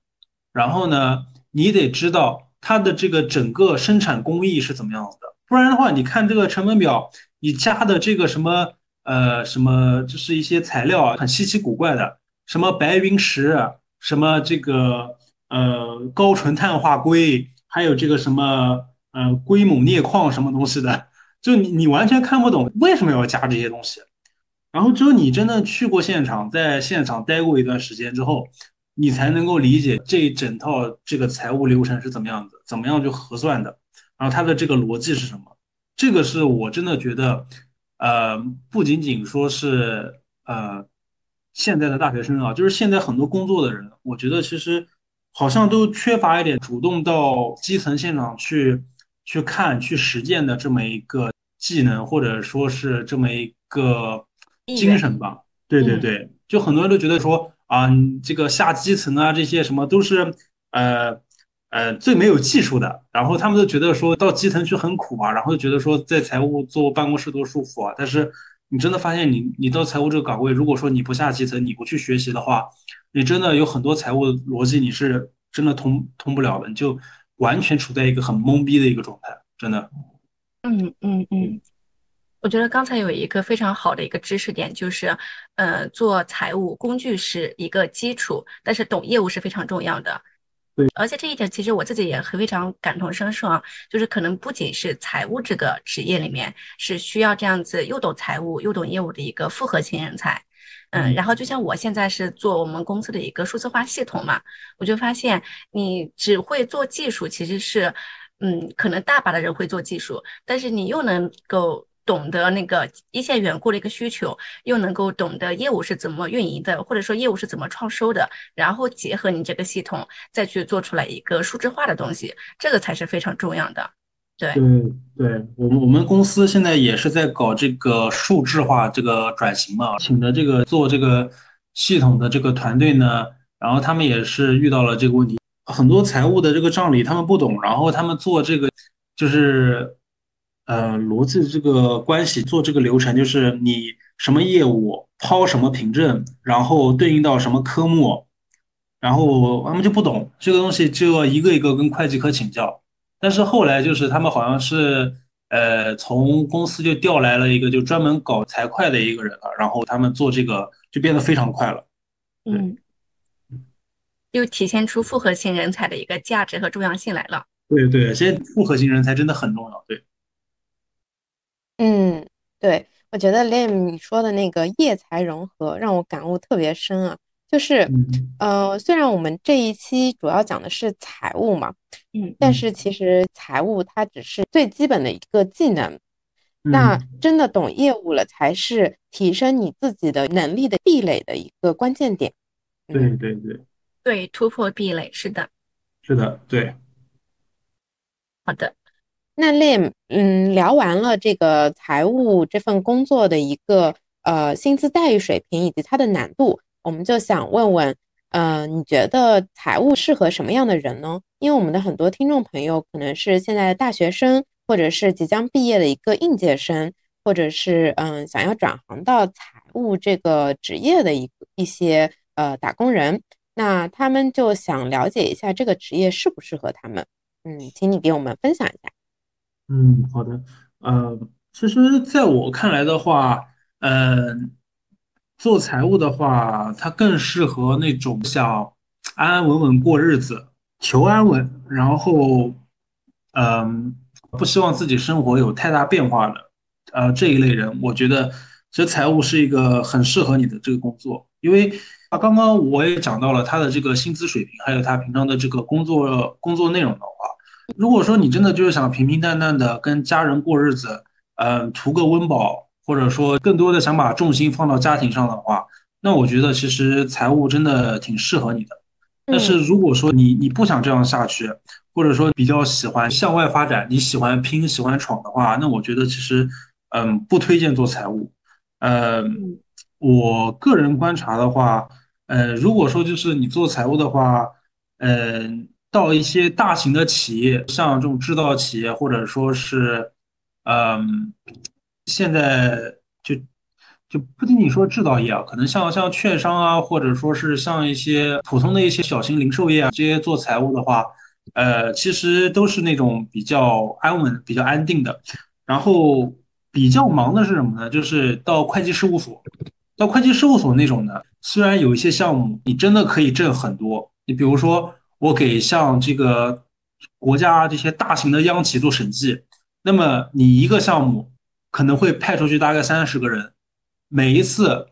Speaker 1: 然后呢，你得知道它的这个整个生产工艺是怎么样子的，不然的话，你看这个成本表，你加的这个什么呃什么，就是一些材料啊，很稀奇古怪的，什么白云石，什么这个。呃，高纯碳化硅，还有这个什么呃硅锰镍矿什么东西的，就你你完全看不懂为什么要加这些东西。然后只有你真的去过现场，在现场待过一段时间之后，你才能够理解这一整套这个财务流程是怎么样子，怎么样去核算的。然后它的这个逻辑是什么？这个是我真的觉得，呃，不仅仅说是呃现在的大学生啊，就是现在很多工作的人，我觉得其实好像都缺乏一点主动到基层现场去去看、去实践的这么一个技能，或者说是这么一个精神吧。对对对，就很多人都觉得说啊，这个下基层啊，这些什么都是呃。呃，最没有技术的，然后他们都觉得说到基层去很苦啊，然后就觉得说在财务做办公室多舒服啊。但是你真的发现，你你到财务这个岗位，如果说你不下基层，你不去学习的话，你真的有很多财务逻辑你是真的通通不了的，你就完全处在一个很懵逼的一个状态，真的。
Speaker 3: 嗯嗯嗯，我觉得刚才有一个非常好的一个知识点，就是呃，做财务工具是一个基础，但是懂业务是非常重要的。
Speaker 1: 对，
Speaker 3: 而且这一点其实我自己也很非常感同身受啊，就是可能不仅是财务这个职业里面是需要这样子又懂财务又懂业务的一个复合型人才，嗯，然后就像我现在是做我们公司的一个数字化系统嘛，我就发现你只会做技术其实是，嗯，可能大把的人会做技术，但是你又能够。懂得那个一线员工的一个需求，又能够懂得业务是怎么运营的，或者说业务是怎么创收的，然后结合你这个系统，再去做出来一个数字化的东西，这个才是非常重要的。对
Speaker 1: 对对，我们我们公司现在也是在搞这个数字化这个转型嘛，请的这个做这个系统的这个团队呢，然后他们也是遇到了这个问题，很多财务的这个账理他们不懂，然后他们做这个就是。呃，逻辑这个关系做这个流程，就是你什么业务抛什么凭证，然后对应到什么科目，然后他们就不懂这个东西，就要一个一个跟会计科请教。但是后来就是他们好像是呃从公司就调来了一个就专门搞财会的一个人了，然后他们做这个就变得非常快了。
Speaker 3: 嗯，又体现出复合型人才的一个价值和重要性来了。
Speaker 1: 对对，现在复合型人才真的很重要。对。
Speaker 2: 嗯，对，我觉得 Lim 你说的那个业财融合让我感悟特别深啊，就是，呃，虽然我们这一期主要讲的是财务嘛，
Speaker 3: 嗯，
Speaker 2: 但是其实财务它只是最基本的一个技能，那真的懂业务了，才是提升你自己的能力的壁垒的一个关键点。
Speaker 1: 对。对对，
Speaker 3: 对，突破壁垒，是的，
Speaker 1: 是的，对，
Speaker 3: 好的。
Speaker 2: 那 Lim，嗯，聊完了这个财务这份工作的一个呃薪资待遇水平以及它的难度，我们就想问问，呃，你觉得财务适合什么样的人呢？因为我们的很多听众朋友可能是现在的大学生，或者是即将毕业的一个应届生，或者是嗯想要转行到财务这个职业的一一些呃打工人，那他们就想了解一下这个职业适不适合他们。嗯，请你给我们分享一下。
Speaker 1: 嗯，好的。呃，其实在我看来的话，呃，做财务的话，它更适合那种想安安稳稳过日子、求安稳，然后，嗯，不希望自己生活有太大变化的，呃，这一类人，我觉得其实财务是一个很适合你的这个工作，因为啊，刚刚我也讲到了他的这个薪资水平，还有他平常的这个工作工作内容的话。如果说你真的就是想平平淡淡的跟家人过日子，嗯，图个温饱，或者说更多的想把重心放到家庭上的话，那我觉得其实财务真的挺适合你的。但是如果说你你不想这样下去，或者说比较喜欢向外发展，你喜欢拼喜欢闯的话，那我觉得其实嗯不推荐做财务。嗯，我个人观察的话，呃，如果说就是你做财务的话，嗯。到一些大型的企业，像这种制造企业，或者说是，嗯，现在就就不仅仅说制造业啊，可能像像券商啊，或者说是像一些普通的一些小型零售业啊，这些做财务的话，呃，其实都是那种比较安稳、比较安定的。然后比较忙的是什么呢？就是到会计事务所，到会计事务所那种呢，虽然有一些项目你真的可以挣很多，你比如说。我给像这个国家这些大型的央企做审计，那么你一个项目可能会派出去大概三十个人，每一次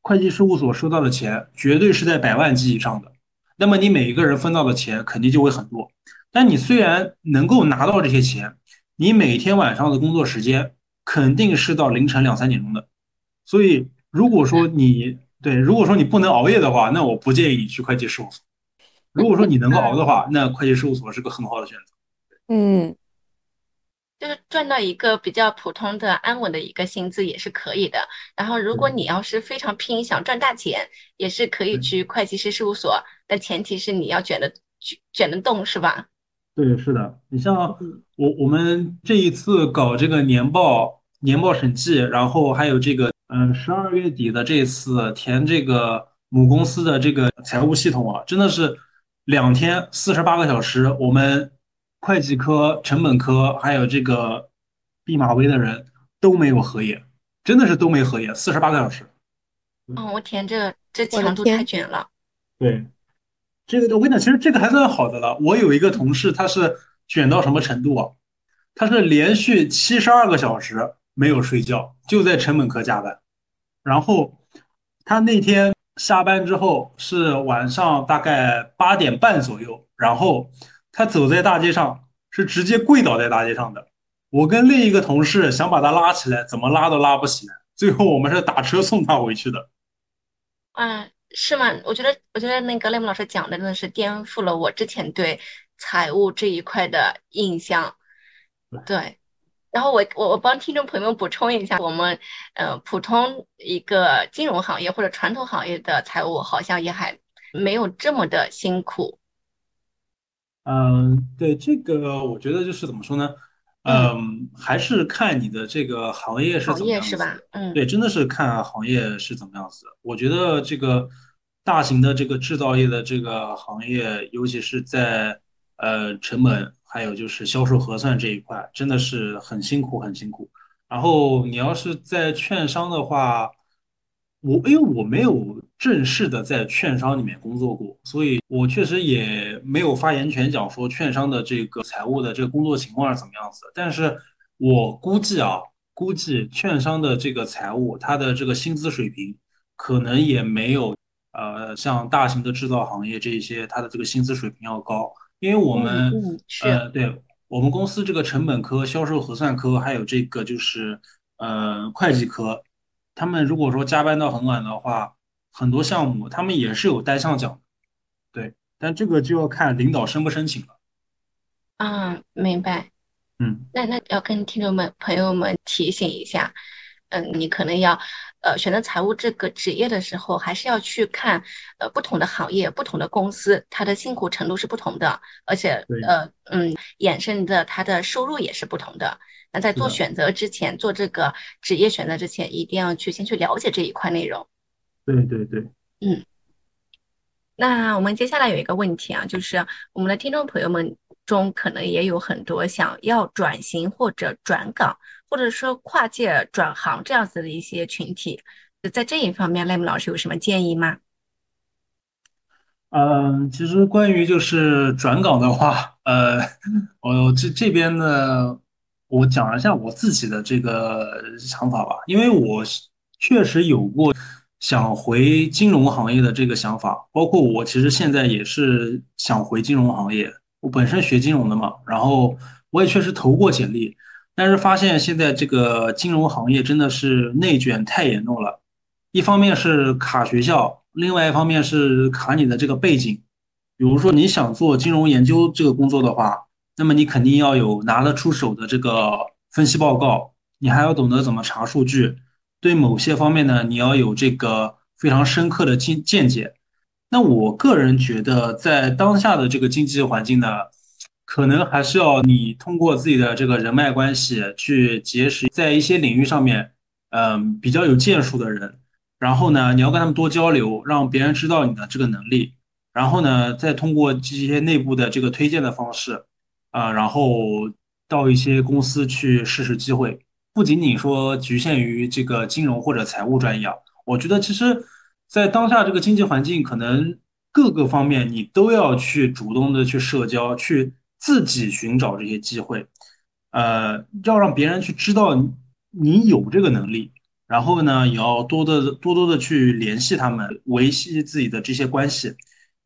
Speaker 1: 会计事务所收到的钱绝对是在百万级以上的，那么你每一个人分到的钱肯定就会很多。但你虽然能够拿到这些钱，你每天晚上的工作时间肯定是到凌晨两三点钟的。所以，如果说你对，如果说你不能熬夜的话，那我不建议你去会计事务所。如果说你能够熬的话，那会计事务所是个很好的选择。
Speaker 2: 嗯，
Speaker 3: 就是赚到一个比较普通的、安稳的一个薪资也是可以的。然后，如果你要是非常拼，想赚大钱，也是可以去会计师事务所，但前提是你要卷的卷卷得动，是吧？
Speaker 1: 对，是的。你像我，我们这一次搞这个年报、年报审计，然后还有这个，嗯，十二月底的这次填这个母公司的这个财务系统啊，真的是两天四十八个小时，我们会计科、成本科还有这个毕马威的人都没有合眼，真的是都没合眼，四十八个小时。
Speaker 3: 嗯，我天，这这强度
Speaker 2: 天
Speaker 3: 太卷了。
Speaker 1: 对。这个我跟你讲，其实这个还算好的了。我有一个同事，他是卷到什么程度啊？他是连续七十二个小时没有睡觉，就在成本科加班。然后他那天下班之后是晚上大概八点半左右，然后他走在大街上是直接跪倒在大街上的。我跟另一个同事想把他拉起来，怎么拉都拉不起来，最后我们是打车送他回去的。
Speaker 3: 嗯，是吗？我觉得，我觉得那个雷姆老师讲的真的是颠覆了我之前对财务这一块的印象。对，然后我我我帮听众朋友们补充一下，我们呃普通一个金融行业或者传统行业的财务好像也还没有这么的辛苦。
Speaker 1: 嗯，对，这个我觉得就是怎么说呢？
Speaker 3: 嗯，
Speaker 1: 嗯，还是看你的这个行业是怎么
Speaker 3: 业是吧？
Speaker 1: 样子的。
Speaker 3: 嗯
Speaker 1: 对，真的是看行业是怎么样子。我觉得这个大型的这个制造业的这个行业，尤其是在呃成本还有就是销售核算这一块，真的是很辛苦很辛苦。然后你要是在券商的话，我因为我没有正式的在券商里面工作过，所以我确实也没有发言权讲说券商的这个财务的这个工作情况是怎么样子。但是我估计啊，估计券商的这个财务，它的这个薪资水平可能也没有呃像大型的制造行业这一些它的这个薪资水平要高，因为我们。呃对我们公司这个成本科、销售核算科，还有这个就是呃会计科。他们如果说加班到很晚的话，很多项目他们也是有单项奖的，对，但这个就要看领导申不申请了。
Speaker 3: 啊，明白。
Speaker 1: 嗯，
Speaker 3: 那那要跟听众们朋友们提醒一下，嗯，你可能要呃选择财务这个职业的时候，还是要去看呃不同的行业、不同的公司，它的辛苦程度是不同的，而且，呃嗯衍生的它的收入也是不同的。那在，做选择之前，做这个职业选择之前，一定要去先去了解这一块内容。
Speaker 1: 对对对，
Speaker 3: 嗯。那我们接下来有一个问题啊，就是我们的听众朋友们中可能也有很多想要转型或者转岗，或者说跨界转行这样子的一些群体，在这一方面，赖姆老师有什么建议吗？
Speaker 1: 嗯，其实关于就是转岗的话，呃，我这这边呢，我讲一下我自己的这个想法吧，因为我确实有过想回金融行业的这个想法，包括我其实现在也是想回金融行业，我本身学金融的嘛，然后我也确实投过简历，但是发现现在这个金融行业真的是内卷太严重了。一方面是卡学校，另外一方面是卡你的这个背景。比如说你想做金融研究这个工作的话，那么你肯定要有拿得出手的这个分析报告，你还要懂得怎么查数据。对某些方面呢，你要有这个非常深刻的见见解。那我个人觉得，在当下的这个经济环境呢，可能还是要你通过自己的这个人脉关系去结识在一些领域上面，嗯，比较有建树的人。然后呢，你要跟他们多交流，让别人知道你的这个能力。然后呢，再通过这些内部的这个推荐的方式，啊、然后到一些公司去试试机会。不仅仅说局限于这个金融或者财务专业啊，我觉得其实，在当下这个经济环境，可能各个方面你都要去主动的去社交，去自己寻找这些机会，呃，要让别人去知道你你有这个能力。然后呢，也要多的多多的去联系他们，维系自己的这些关系，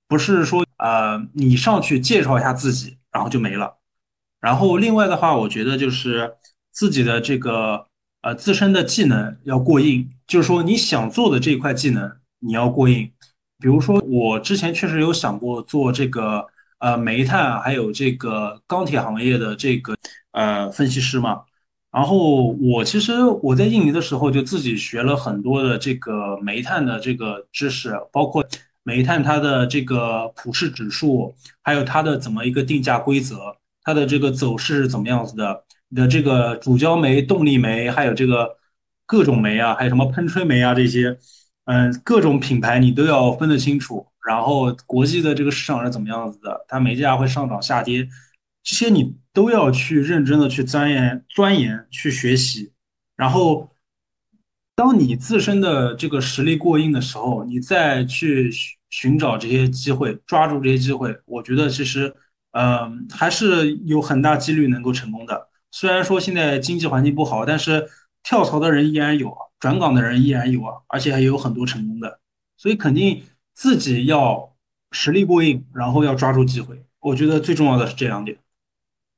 Speaker 1: 不是说呃你上去介绍一下自己，然后就没了。然后另外的话，我觉得就是自己的这个呃自身的技能要过硬，就是说你想做的这一块技能你要过硬。比如说我之前确实有想过做这个呃煤炭还有这个钢铁行业的这个呃分析师嘛。然后我其实我在印尼的时候就自己学了很多的这个煤炭的这个知识，包括煤炭它的这个普氏指数，还有它的怎么一个定价规则，它的这个走势是怎么样子的，你的这个主焦煤、动力煤，还有这个各种煤啊，还有什么喷吹煤啊这些，嗯，各种品牌你都要分得清楚。然后国际的这个市场是怎么样子的，它煤价会上涨下跌。这些你都要去认真的去钻研、钻研、去学习，然后，当你自身的这个实力过硬的时候，你再去寻寻找这些机会，抓住这些机会，我觉得其实，嗯，还是有很大几率能够成功的。虽然说现在经济环境不好，但是跳槽的人依然有，转岗的人依然有啊，而且还有很多成功的，所以肯定自己要实力过硬，然后要抓住机会。我觉得最重要的是这两点。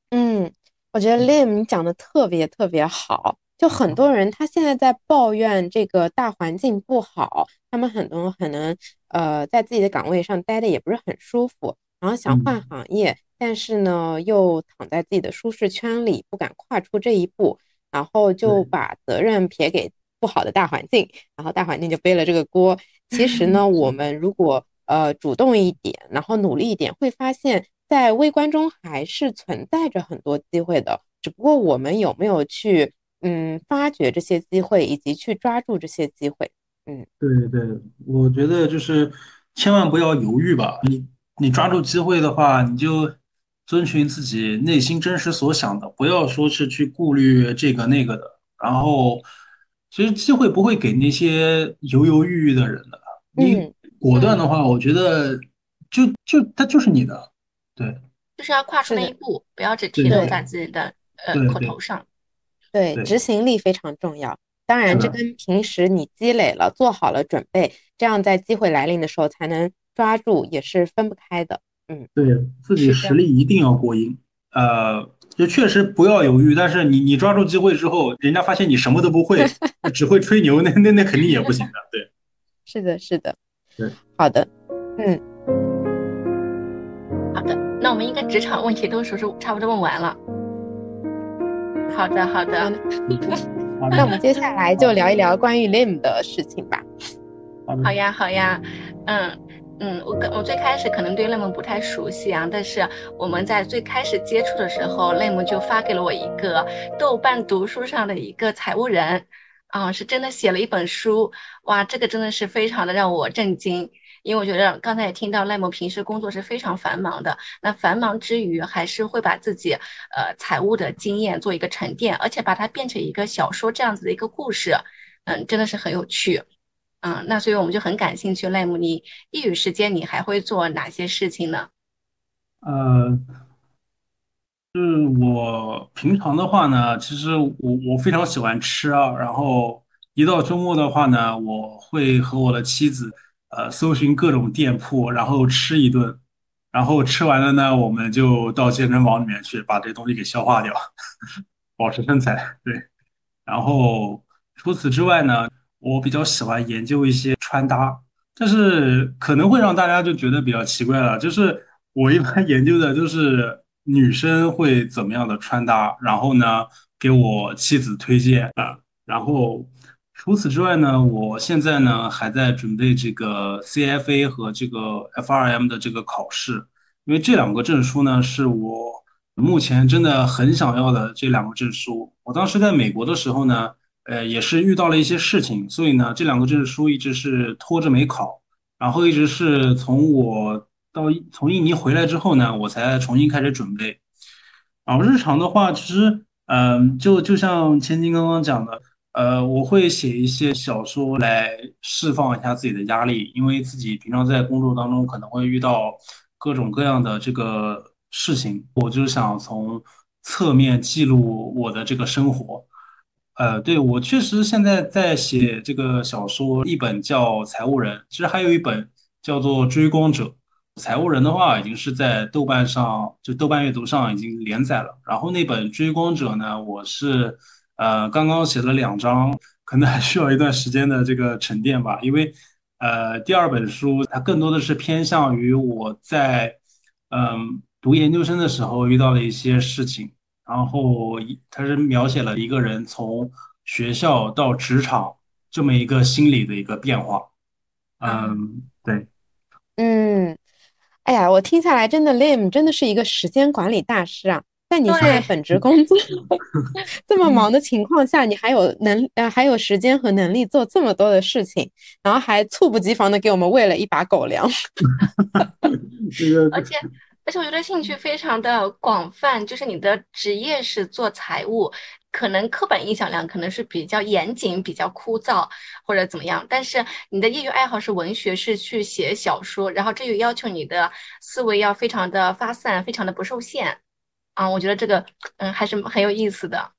Speaker 2: 嗯，我觉得 Lim 你讲的特别特别好。就很多人他现在在抱怨这个大环境不好，他们很多可能呃在自己的岗位上待的也不是很舒服，然后想换行业，但是呢又躺在自己的舒适圈里，不敢跨出这一步，然后就把责任撇给不好的大环境，然后大环境就背了这个锅。其实呢，我们如果呃主动一点，然后努力一点，会发现。在微观中还是存在着很多机会的，只不过我们有没有去嗯发掘这些机会，以及去抓住这些机会？嗯，
Speaker 1: 对对，我觉得就是千万不要犹豫吧。你你抓住机会的话，你就遵循自己内心真实所想的，不要说是去顾虑这个那个的。然后，其实机会不会给那些犹犹豫豫的人的。你果断的话，我觉得就就它就是你的。对，
Speaker 3: 就是要跨出那一步，不要只停留在自己的呃口头上。
Speaker 2: 对，执行力非常重要。当然，这跟平时你积累了、做好了准备，这样在机会来临的时候才能抓住，也是分不开的。嗯，
Speaker 1: 对自己实力一定要过硬。呃，就确实不要犹豫。但是你你抓住机会之后，人家发现你什么都不会，只会吹牛，那那那肯定也不行的。对，
Speaker 2: 是的，是的。
Speaker 1: 嗯，
Speaker 2: 好的，嗯，
Speaker 3: 好的。那我们应该职场问题都说是差不多问完了。好的，好的。
Speaker 2: 那我们接下来就聊一聊关于 Lim 的事情吧。
Speaker 3: 好呀，好呀。嗯嗯，我我最开始可能对 Lim 不太熟悉啊，但是我们在最开始接触的时候，Lim 就发给了我一个豆瓣读书上的一个财务人，啊，是真的写了一本书。哇，这个真的是非常的让我震惊。因为我觉得刚才也听到赖某平时工作是非常繁忙的，那繁忙之余还是会把自己呃财务的经验做一个沉淀，而且把它变成一个小说这样子的一个故事，嗯，真的是很有趣，嗯，那所以我们就很感兴趣，赖某，你业余时间你还会做哪些事情呢？
Speaker 1: 呃，就是我平常的话呢，其实我我非常喜欢吃啊，然后一到周末的话呢，我会和我的妻子。呃，搜寻各种店铺，然后吃一顿，然后吃完了呢，我们就到健身房里面去把这东西给消化掉，保持身材。对，然后除此之外呢，我比较喜欢研究一些穿搭，但是可能会让大家就觉得比较奇怪了，就是我一般研究的都是女生会怎么样的穿搭，然后呢，给我妻子推荐啊，然后。除此之外呢，我现在呢还在准备这个 CFA 和这个 FRM 的这个考试，因为这两个证书呢是我目前真的很想要的这两个证书。我当时在美国的时候呢，呃，也是遇到了一些事情，所以呢这两个证书一直是拖着没考，然后一直是从我到从印尼回来之后呢，我才重新开始准备。然后日常的话，其实嗯，就就像千金刚刚讲的。呃，我会写一些小说来释放一下自己的压力，因为自己平常在工作当中可能会遇到各种各样的这个事情，我就想从侧面记录我的这个生活。呃，对我确实现在在写这个小说，一本叫《财务人》，其实还有一本叫做《追光者》。财务人的话，已经是在豆瓣上，就豆瓣阅读上已经连载了。然后那本《追光者》呢，我是呃刚刚写了两章，可能还需要一段时间的这个沉淀吧。因为呃第二本书它更多的是偏向于我在嗯读研究生的时候遇到的一些事情，然后它是描写了一个人从学校到职场这么一个心理的一个变化。嗯，对。
Speaker 2: 嗯，哎呀，我听下来真的，Lim 真的是一个时间管理大师啊！在你现在本职工作 这么忙的情况下，你还有能呃还有时间和能力做这么多的事情，然后还猝不及防的给我们喂了一把狗粮。
Speaker 3: 而且而且我觉得兴趣非常的广泛，就是你的职业是做财务。可能刻板印象量可能是比较严谨、比较枯燥或者怎么样，但是你的业余爱好是文学，是去写小说，然后这又要求你的思维要非常的发散，非常的不受限啊，我觉得这个嗯还是很有意思的。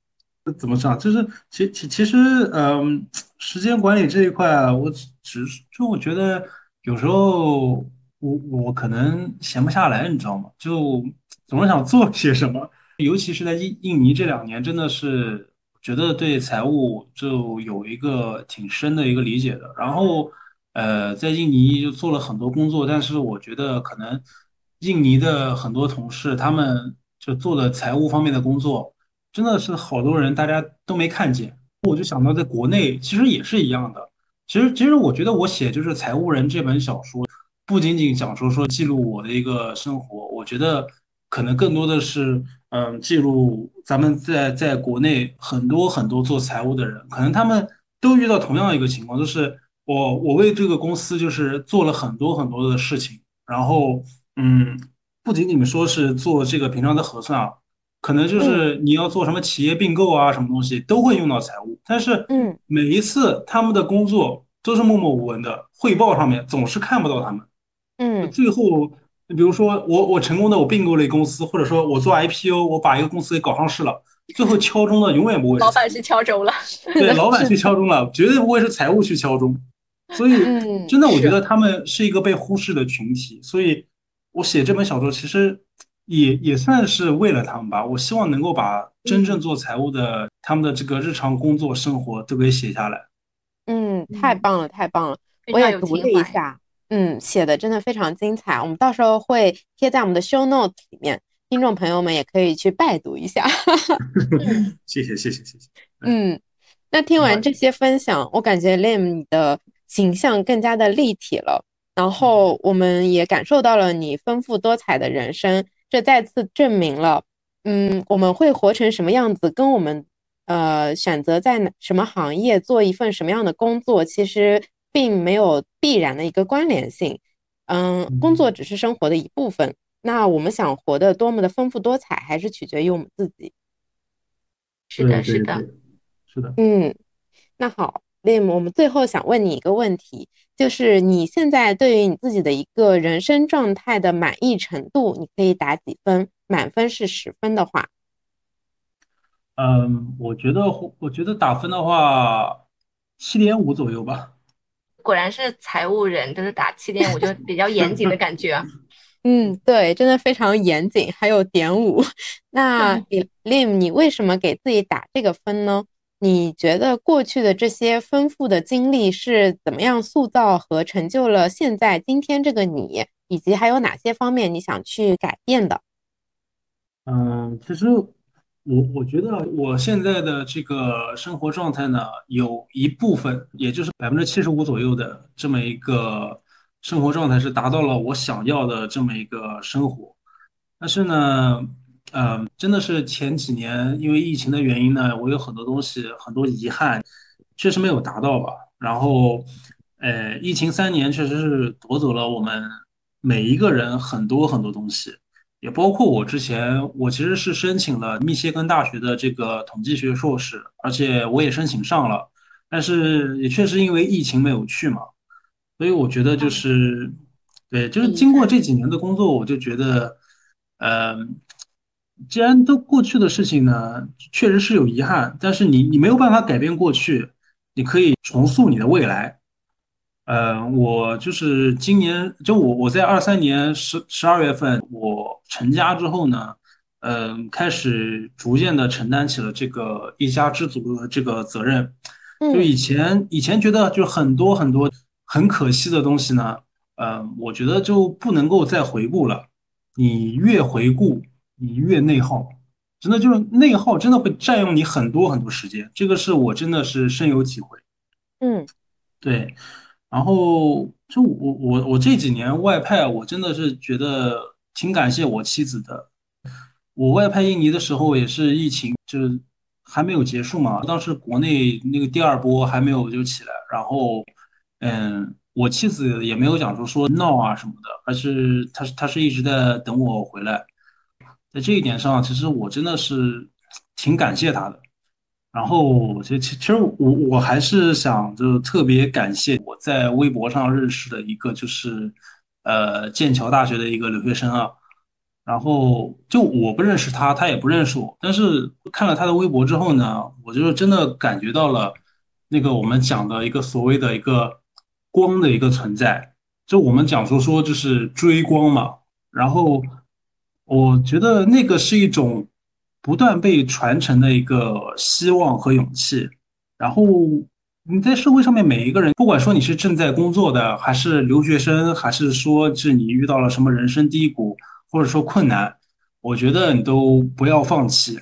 Speaker 1: 怎么讲？就是其其其实嗯，时间管理这一块，我只是就我觉得有时候我我可能闲不下来，你知道吗？就总是想做些什么。尤其是在印印尼这两年，真的是觉得对财务就有一个挺深的一个理解的。然后，呃，在印尼就做了很多工作，但是我觉得可能印尼的很多同事他们就做的财务方面的工作，真的是好多人大家都没看见。我就想到在国内其实也是一样的。其实，其实我觉得我写就是《财务人》这本小说，不仅仅讲说说记录我的一个生活，我觉得可能更多的是。嗯，记录咱们在在国内很多很多做财务的人，可能他们都遇到同样一个情况，就是我我为这个公司就是做了很多很多的事情，然后嗯，不仅仅说是做这个平常的核算啊，可能就是你要做什么企业并购啊，什么东西都会用到财务，但是嗯，每一次他们的工作都是默默无闻的，汇报上面总是看不到他们，
Speaker 2: 嗯，
Speaker 1: 最后。比如说，我我成功的我并购了一公司，或者说我做 IPO，我把一个公司给搞上市了，最后敲钟的永远不会是
Speaker 3: 老板去敲钟了，
Speaker 1: 对，老板去敲钟了，绝对不会是财务去敲钟。所以，真的，我觉得他们是一个被忽视的群体。所以，我写这本小说其实也也算是为了他们吧。我希望能够把真正做财务的他们的这个日常工作生活都给写下来。
Speaker 2: 嗯，太棒了，太棒了，我也读了一下。嗯，写的真的非常精彩，我们到时候会贴在我们的 show notes 里面，听众朋友们也可以去拜读一下。
Speaker 1: 谢谢谢谢谢谢。
Speaker 2: 嗯，那听完这些分享，我感觉 Lim 你的形象更加的立体了，然后我们也感受到了你丰富多彩的人生，这再次证明了，嗯，我们会活成什么样子，跟我们呃选择在什么行业做一份什么样的工作，其实。并没有必然的一个关联性，嗯，工作只是生活的一部分。那我们想活得多么的丰富多彩，还是取决于我们自己。
Speaker 3: 是的，是的，
Speaker 1: 是的。
Speaker 2: 嗯，那好，Lim，我们最后想问你一个问题，就是你现在对于你自己的一个人生状态的满意程度，你可以打几分？满分是十分的话，
Speaker 1: 嗯，我觉得，我觉得打分的话，七点五左右吧。
Speaker 3: 果然是财务人，都是打七点五，就比较严谨的感觉。
Speaker 2: 嗯，对，真的非常严谨，还有点五。那 Lim，你为什么给自己打这个分呢？你觉得过去的这些丰富的经历是怎么样塑造和成就了现在今天这个你？以及还有哪些方面你想去改变的？
Speaker 1: 嗯，其实。我我觉得我现在的这个生活状态呢，有一部分，也就是百分之七十五左右的这么一个生活状态是达到了我想要的这么一个生活。但是呢，嗯，真的是前几年因为疫情的原因呢，我有很多东西很多遗憾，确实没有达到吧。然后，呃，疫情三年确实是夺走了我们每一个人很多很多东西。也包括我之前，我其实是申请了密歇根大学的这个统计学硕士，而且我也申请上了，但是也确实因为疫情没有去嘛，所以我觉得就是，对，就是经过这几年的工作，我就觉得，嗯，既然都过去的事情呢，确实是有遗憾，但是你你没有办法改变过去，你可以重塑你的未来，呃，我就是今年，就我我在二三年十十二月份我成家之后呢，嗯、开始逐渐的承担起了这个一家之主的这个责任。就
Speaker 2: 嗯
Speaker 1: 以前以前觉得就很多很多很可惜的东西呢，呃，我觉得就不能够再回顾了。你越回顾，你越内耗，真的就是内耗，真的会占用你很多很多时间。这个是我真的是深有体会。
Speaker 2: 嗯
Speaker 1: 对，然后就我我我这几年外派，我真的是觉得挺感谢我妻子的。我外派印尼的时候也是疫情，就是还没有结束嘛，当时国内那个第二波还没有就起来，然后嗯，我妻子也没有讲说说闹啊什么的，而是她她是一直在等我回来，在这一点上，其实我真的是挺感谢她的。然后，其实其实我我还是想就特别感谢我在微博上认识的一个就是呃剑桥大学的一个留学生啊，然后就我不认识他，他也不认识我，但是看了他的微博之后呢，我就是真的感觉到了那个我们讲的一个所谓的一个光的一个存在，就我们讲说说就是追光嘛，然后我觉得那个是一种不断被传承的一个希望和勇气。然后你在社会上面每一个人，不管说你是正在工作的，还是留学生，还是说是你遇到了什么人生低谷，或者说困难，我觉得你都不要放弃，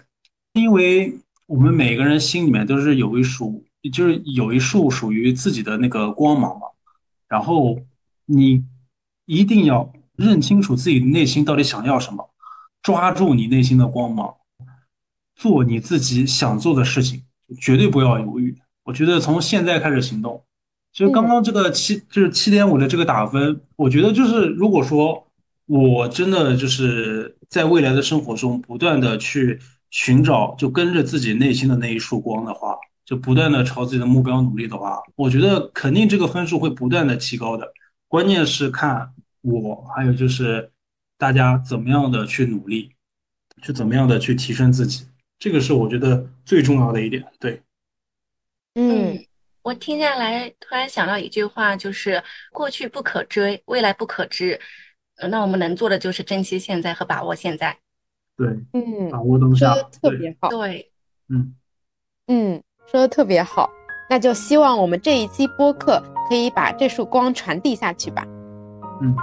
Speaker 1: 因为我们每个人心里面都是有一束，就是有一束属于自己的那个光芒嘛。然后你一定要认清楚自己内心到底想要什么，抓住你内心的光芒，做你自己想做的事情，绝对不要犹豫。我觉得从现在开始行动，就是刚
Speaker 2: 嗯
Speaker 1: 刚这个七就是七点五的这个打分，我觉得就是如果说我真的就是在未来的生活中不断的去寻找，就跟着自己内心的那一束光的话，就不断的朝自己的目标努力的话，我觉得肯定这个分数会不断的提高的。关键是看我，还有就是大家怎么样的去努力，去怎么样的去提升自己，这个是我觉得最重要的一点。对，
Speaker 2: 嗯
Speaker 3: 嗯，我听下来突然想到一句话，就是过去不可追，未来不可知。呃那我们能做的就是珍惜现在和把握现在。
Speaker 1: 对，
Speaker 2: 嗯，
Speaker 1: 把握当下，
Speaker 2: 说的特
Speaker 1: 对，
Speaker 2: 别好。
Speaker 3: 对，
Speaker 1: 嗯，
Speaker 2: 嗯，说的特别好。那就希望我们这一期播客可以把这束光传递下去吧。
Speaker 1: 嗯，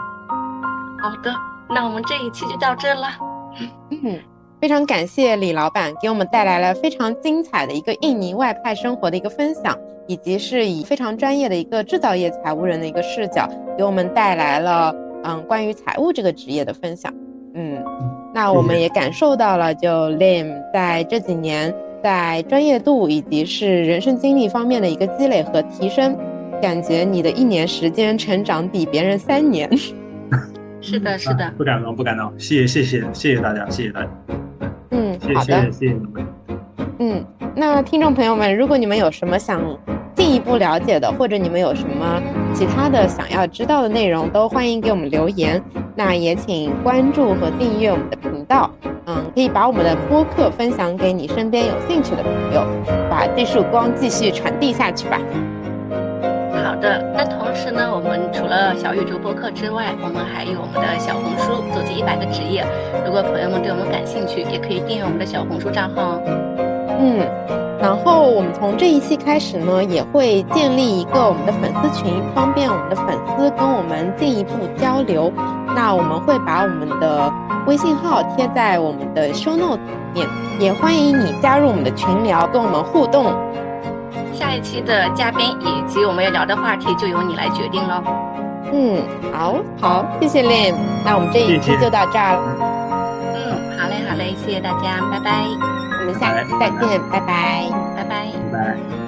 Speaker 3: 好的，那我们这一期就到这了。
Speaker 2: 嗯，非常感谢李老板给我们带来了非常精彩的一个印尼外派生活的一个分享，以及是以非常专业的一个制造业财务人的一个视角，给我们带来了嗯关于财务这个职业的分享。嗯，那我们也感受到了，就 Lim 在这几年在专业度以及是人生经历方面的一个积累和提升，感觉你的一年时间成长比别人三年。
Speaker 3: 是的，是
Speaker 1: 啊
Speaker 3: 的，
Speaker 1: 不敢当，不敢当，谢谢谢谢谢谢大家，谢谢大家，
Speaker 2: 嗯，
Speaker 1: 谢
Speaker 2: 好的。
Speaker 1: 谢谢谢你们，
Speaker 2: 嗯，那听众朋友们，如果你们有什么想进一步了解的，或者你们有什么其他的想要知道的内容，都欢迎给我们留言。那也请关注和订阅我们的频道。嗯，可以把我们的播客分享给你身边有兴趣的朋友，把这束光继续传递下去吧。
Speaker 3: 好的。那同时呢，我们除了小宇宙播客之外，我们还有我们的小红书“走进一百个职业”。如果朋友们对我们感兴趣，也可以订阅我们的小红书账号。
Speaker 2: 嗯，然后我们从这一期开始呢，也会建立一个我们的粉丝群，方便我们的粉丝跟我们进一步交流。那我们会把我们的微信号贴在我们的 show note 里面，也欢迎你加入我们的群聊，跟我们互动。
Speaker 3: 下一期的嘉宾以及我们要聊的话题，就由你来决定喽。
Speaker 2: 嗯，好好，谢谢 Lim，那我们这一期就到这儿了，
Speaker 3: 嗯，好嘞，好嘞，谢谢大家，拜拜，
Speaker 2: 我们下期再见，拜拜。
Speaker 3: 拜拜。
Speaker 1: 拜拜。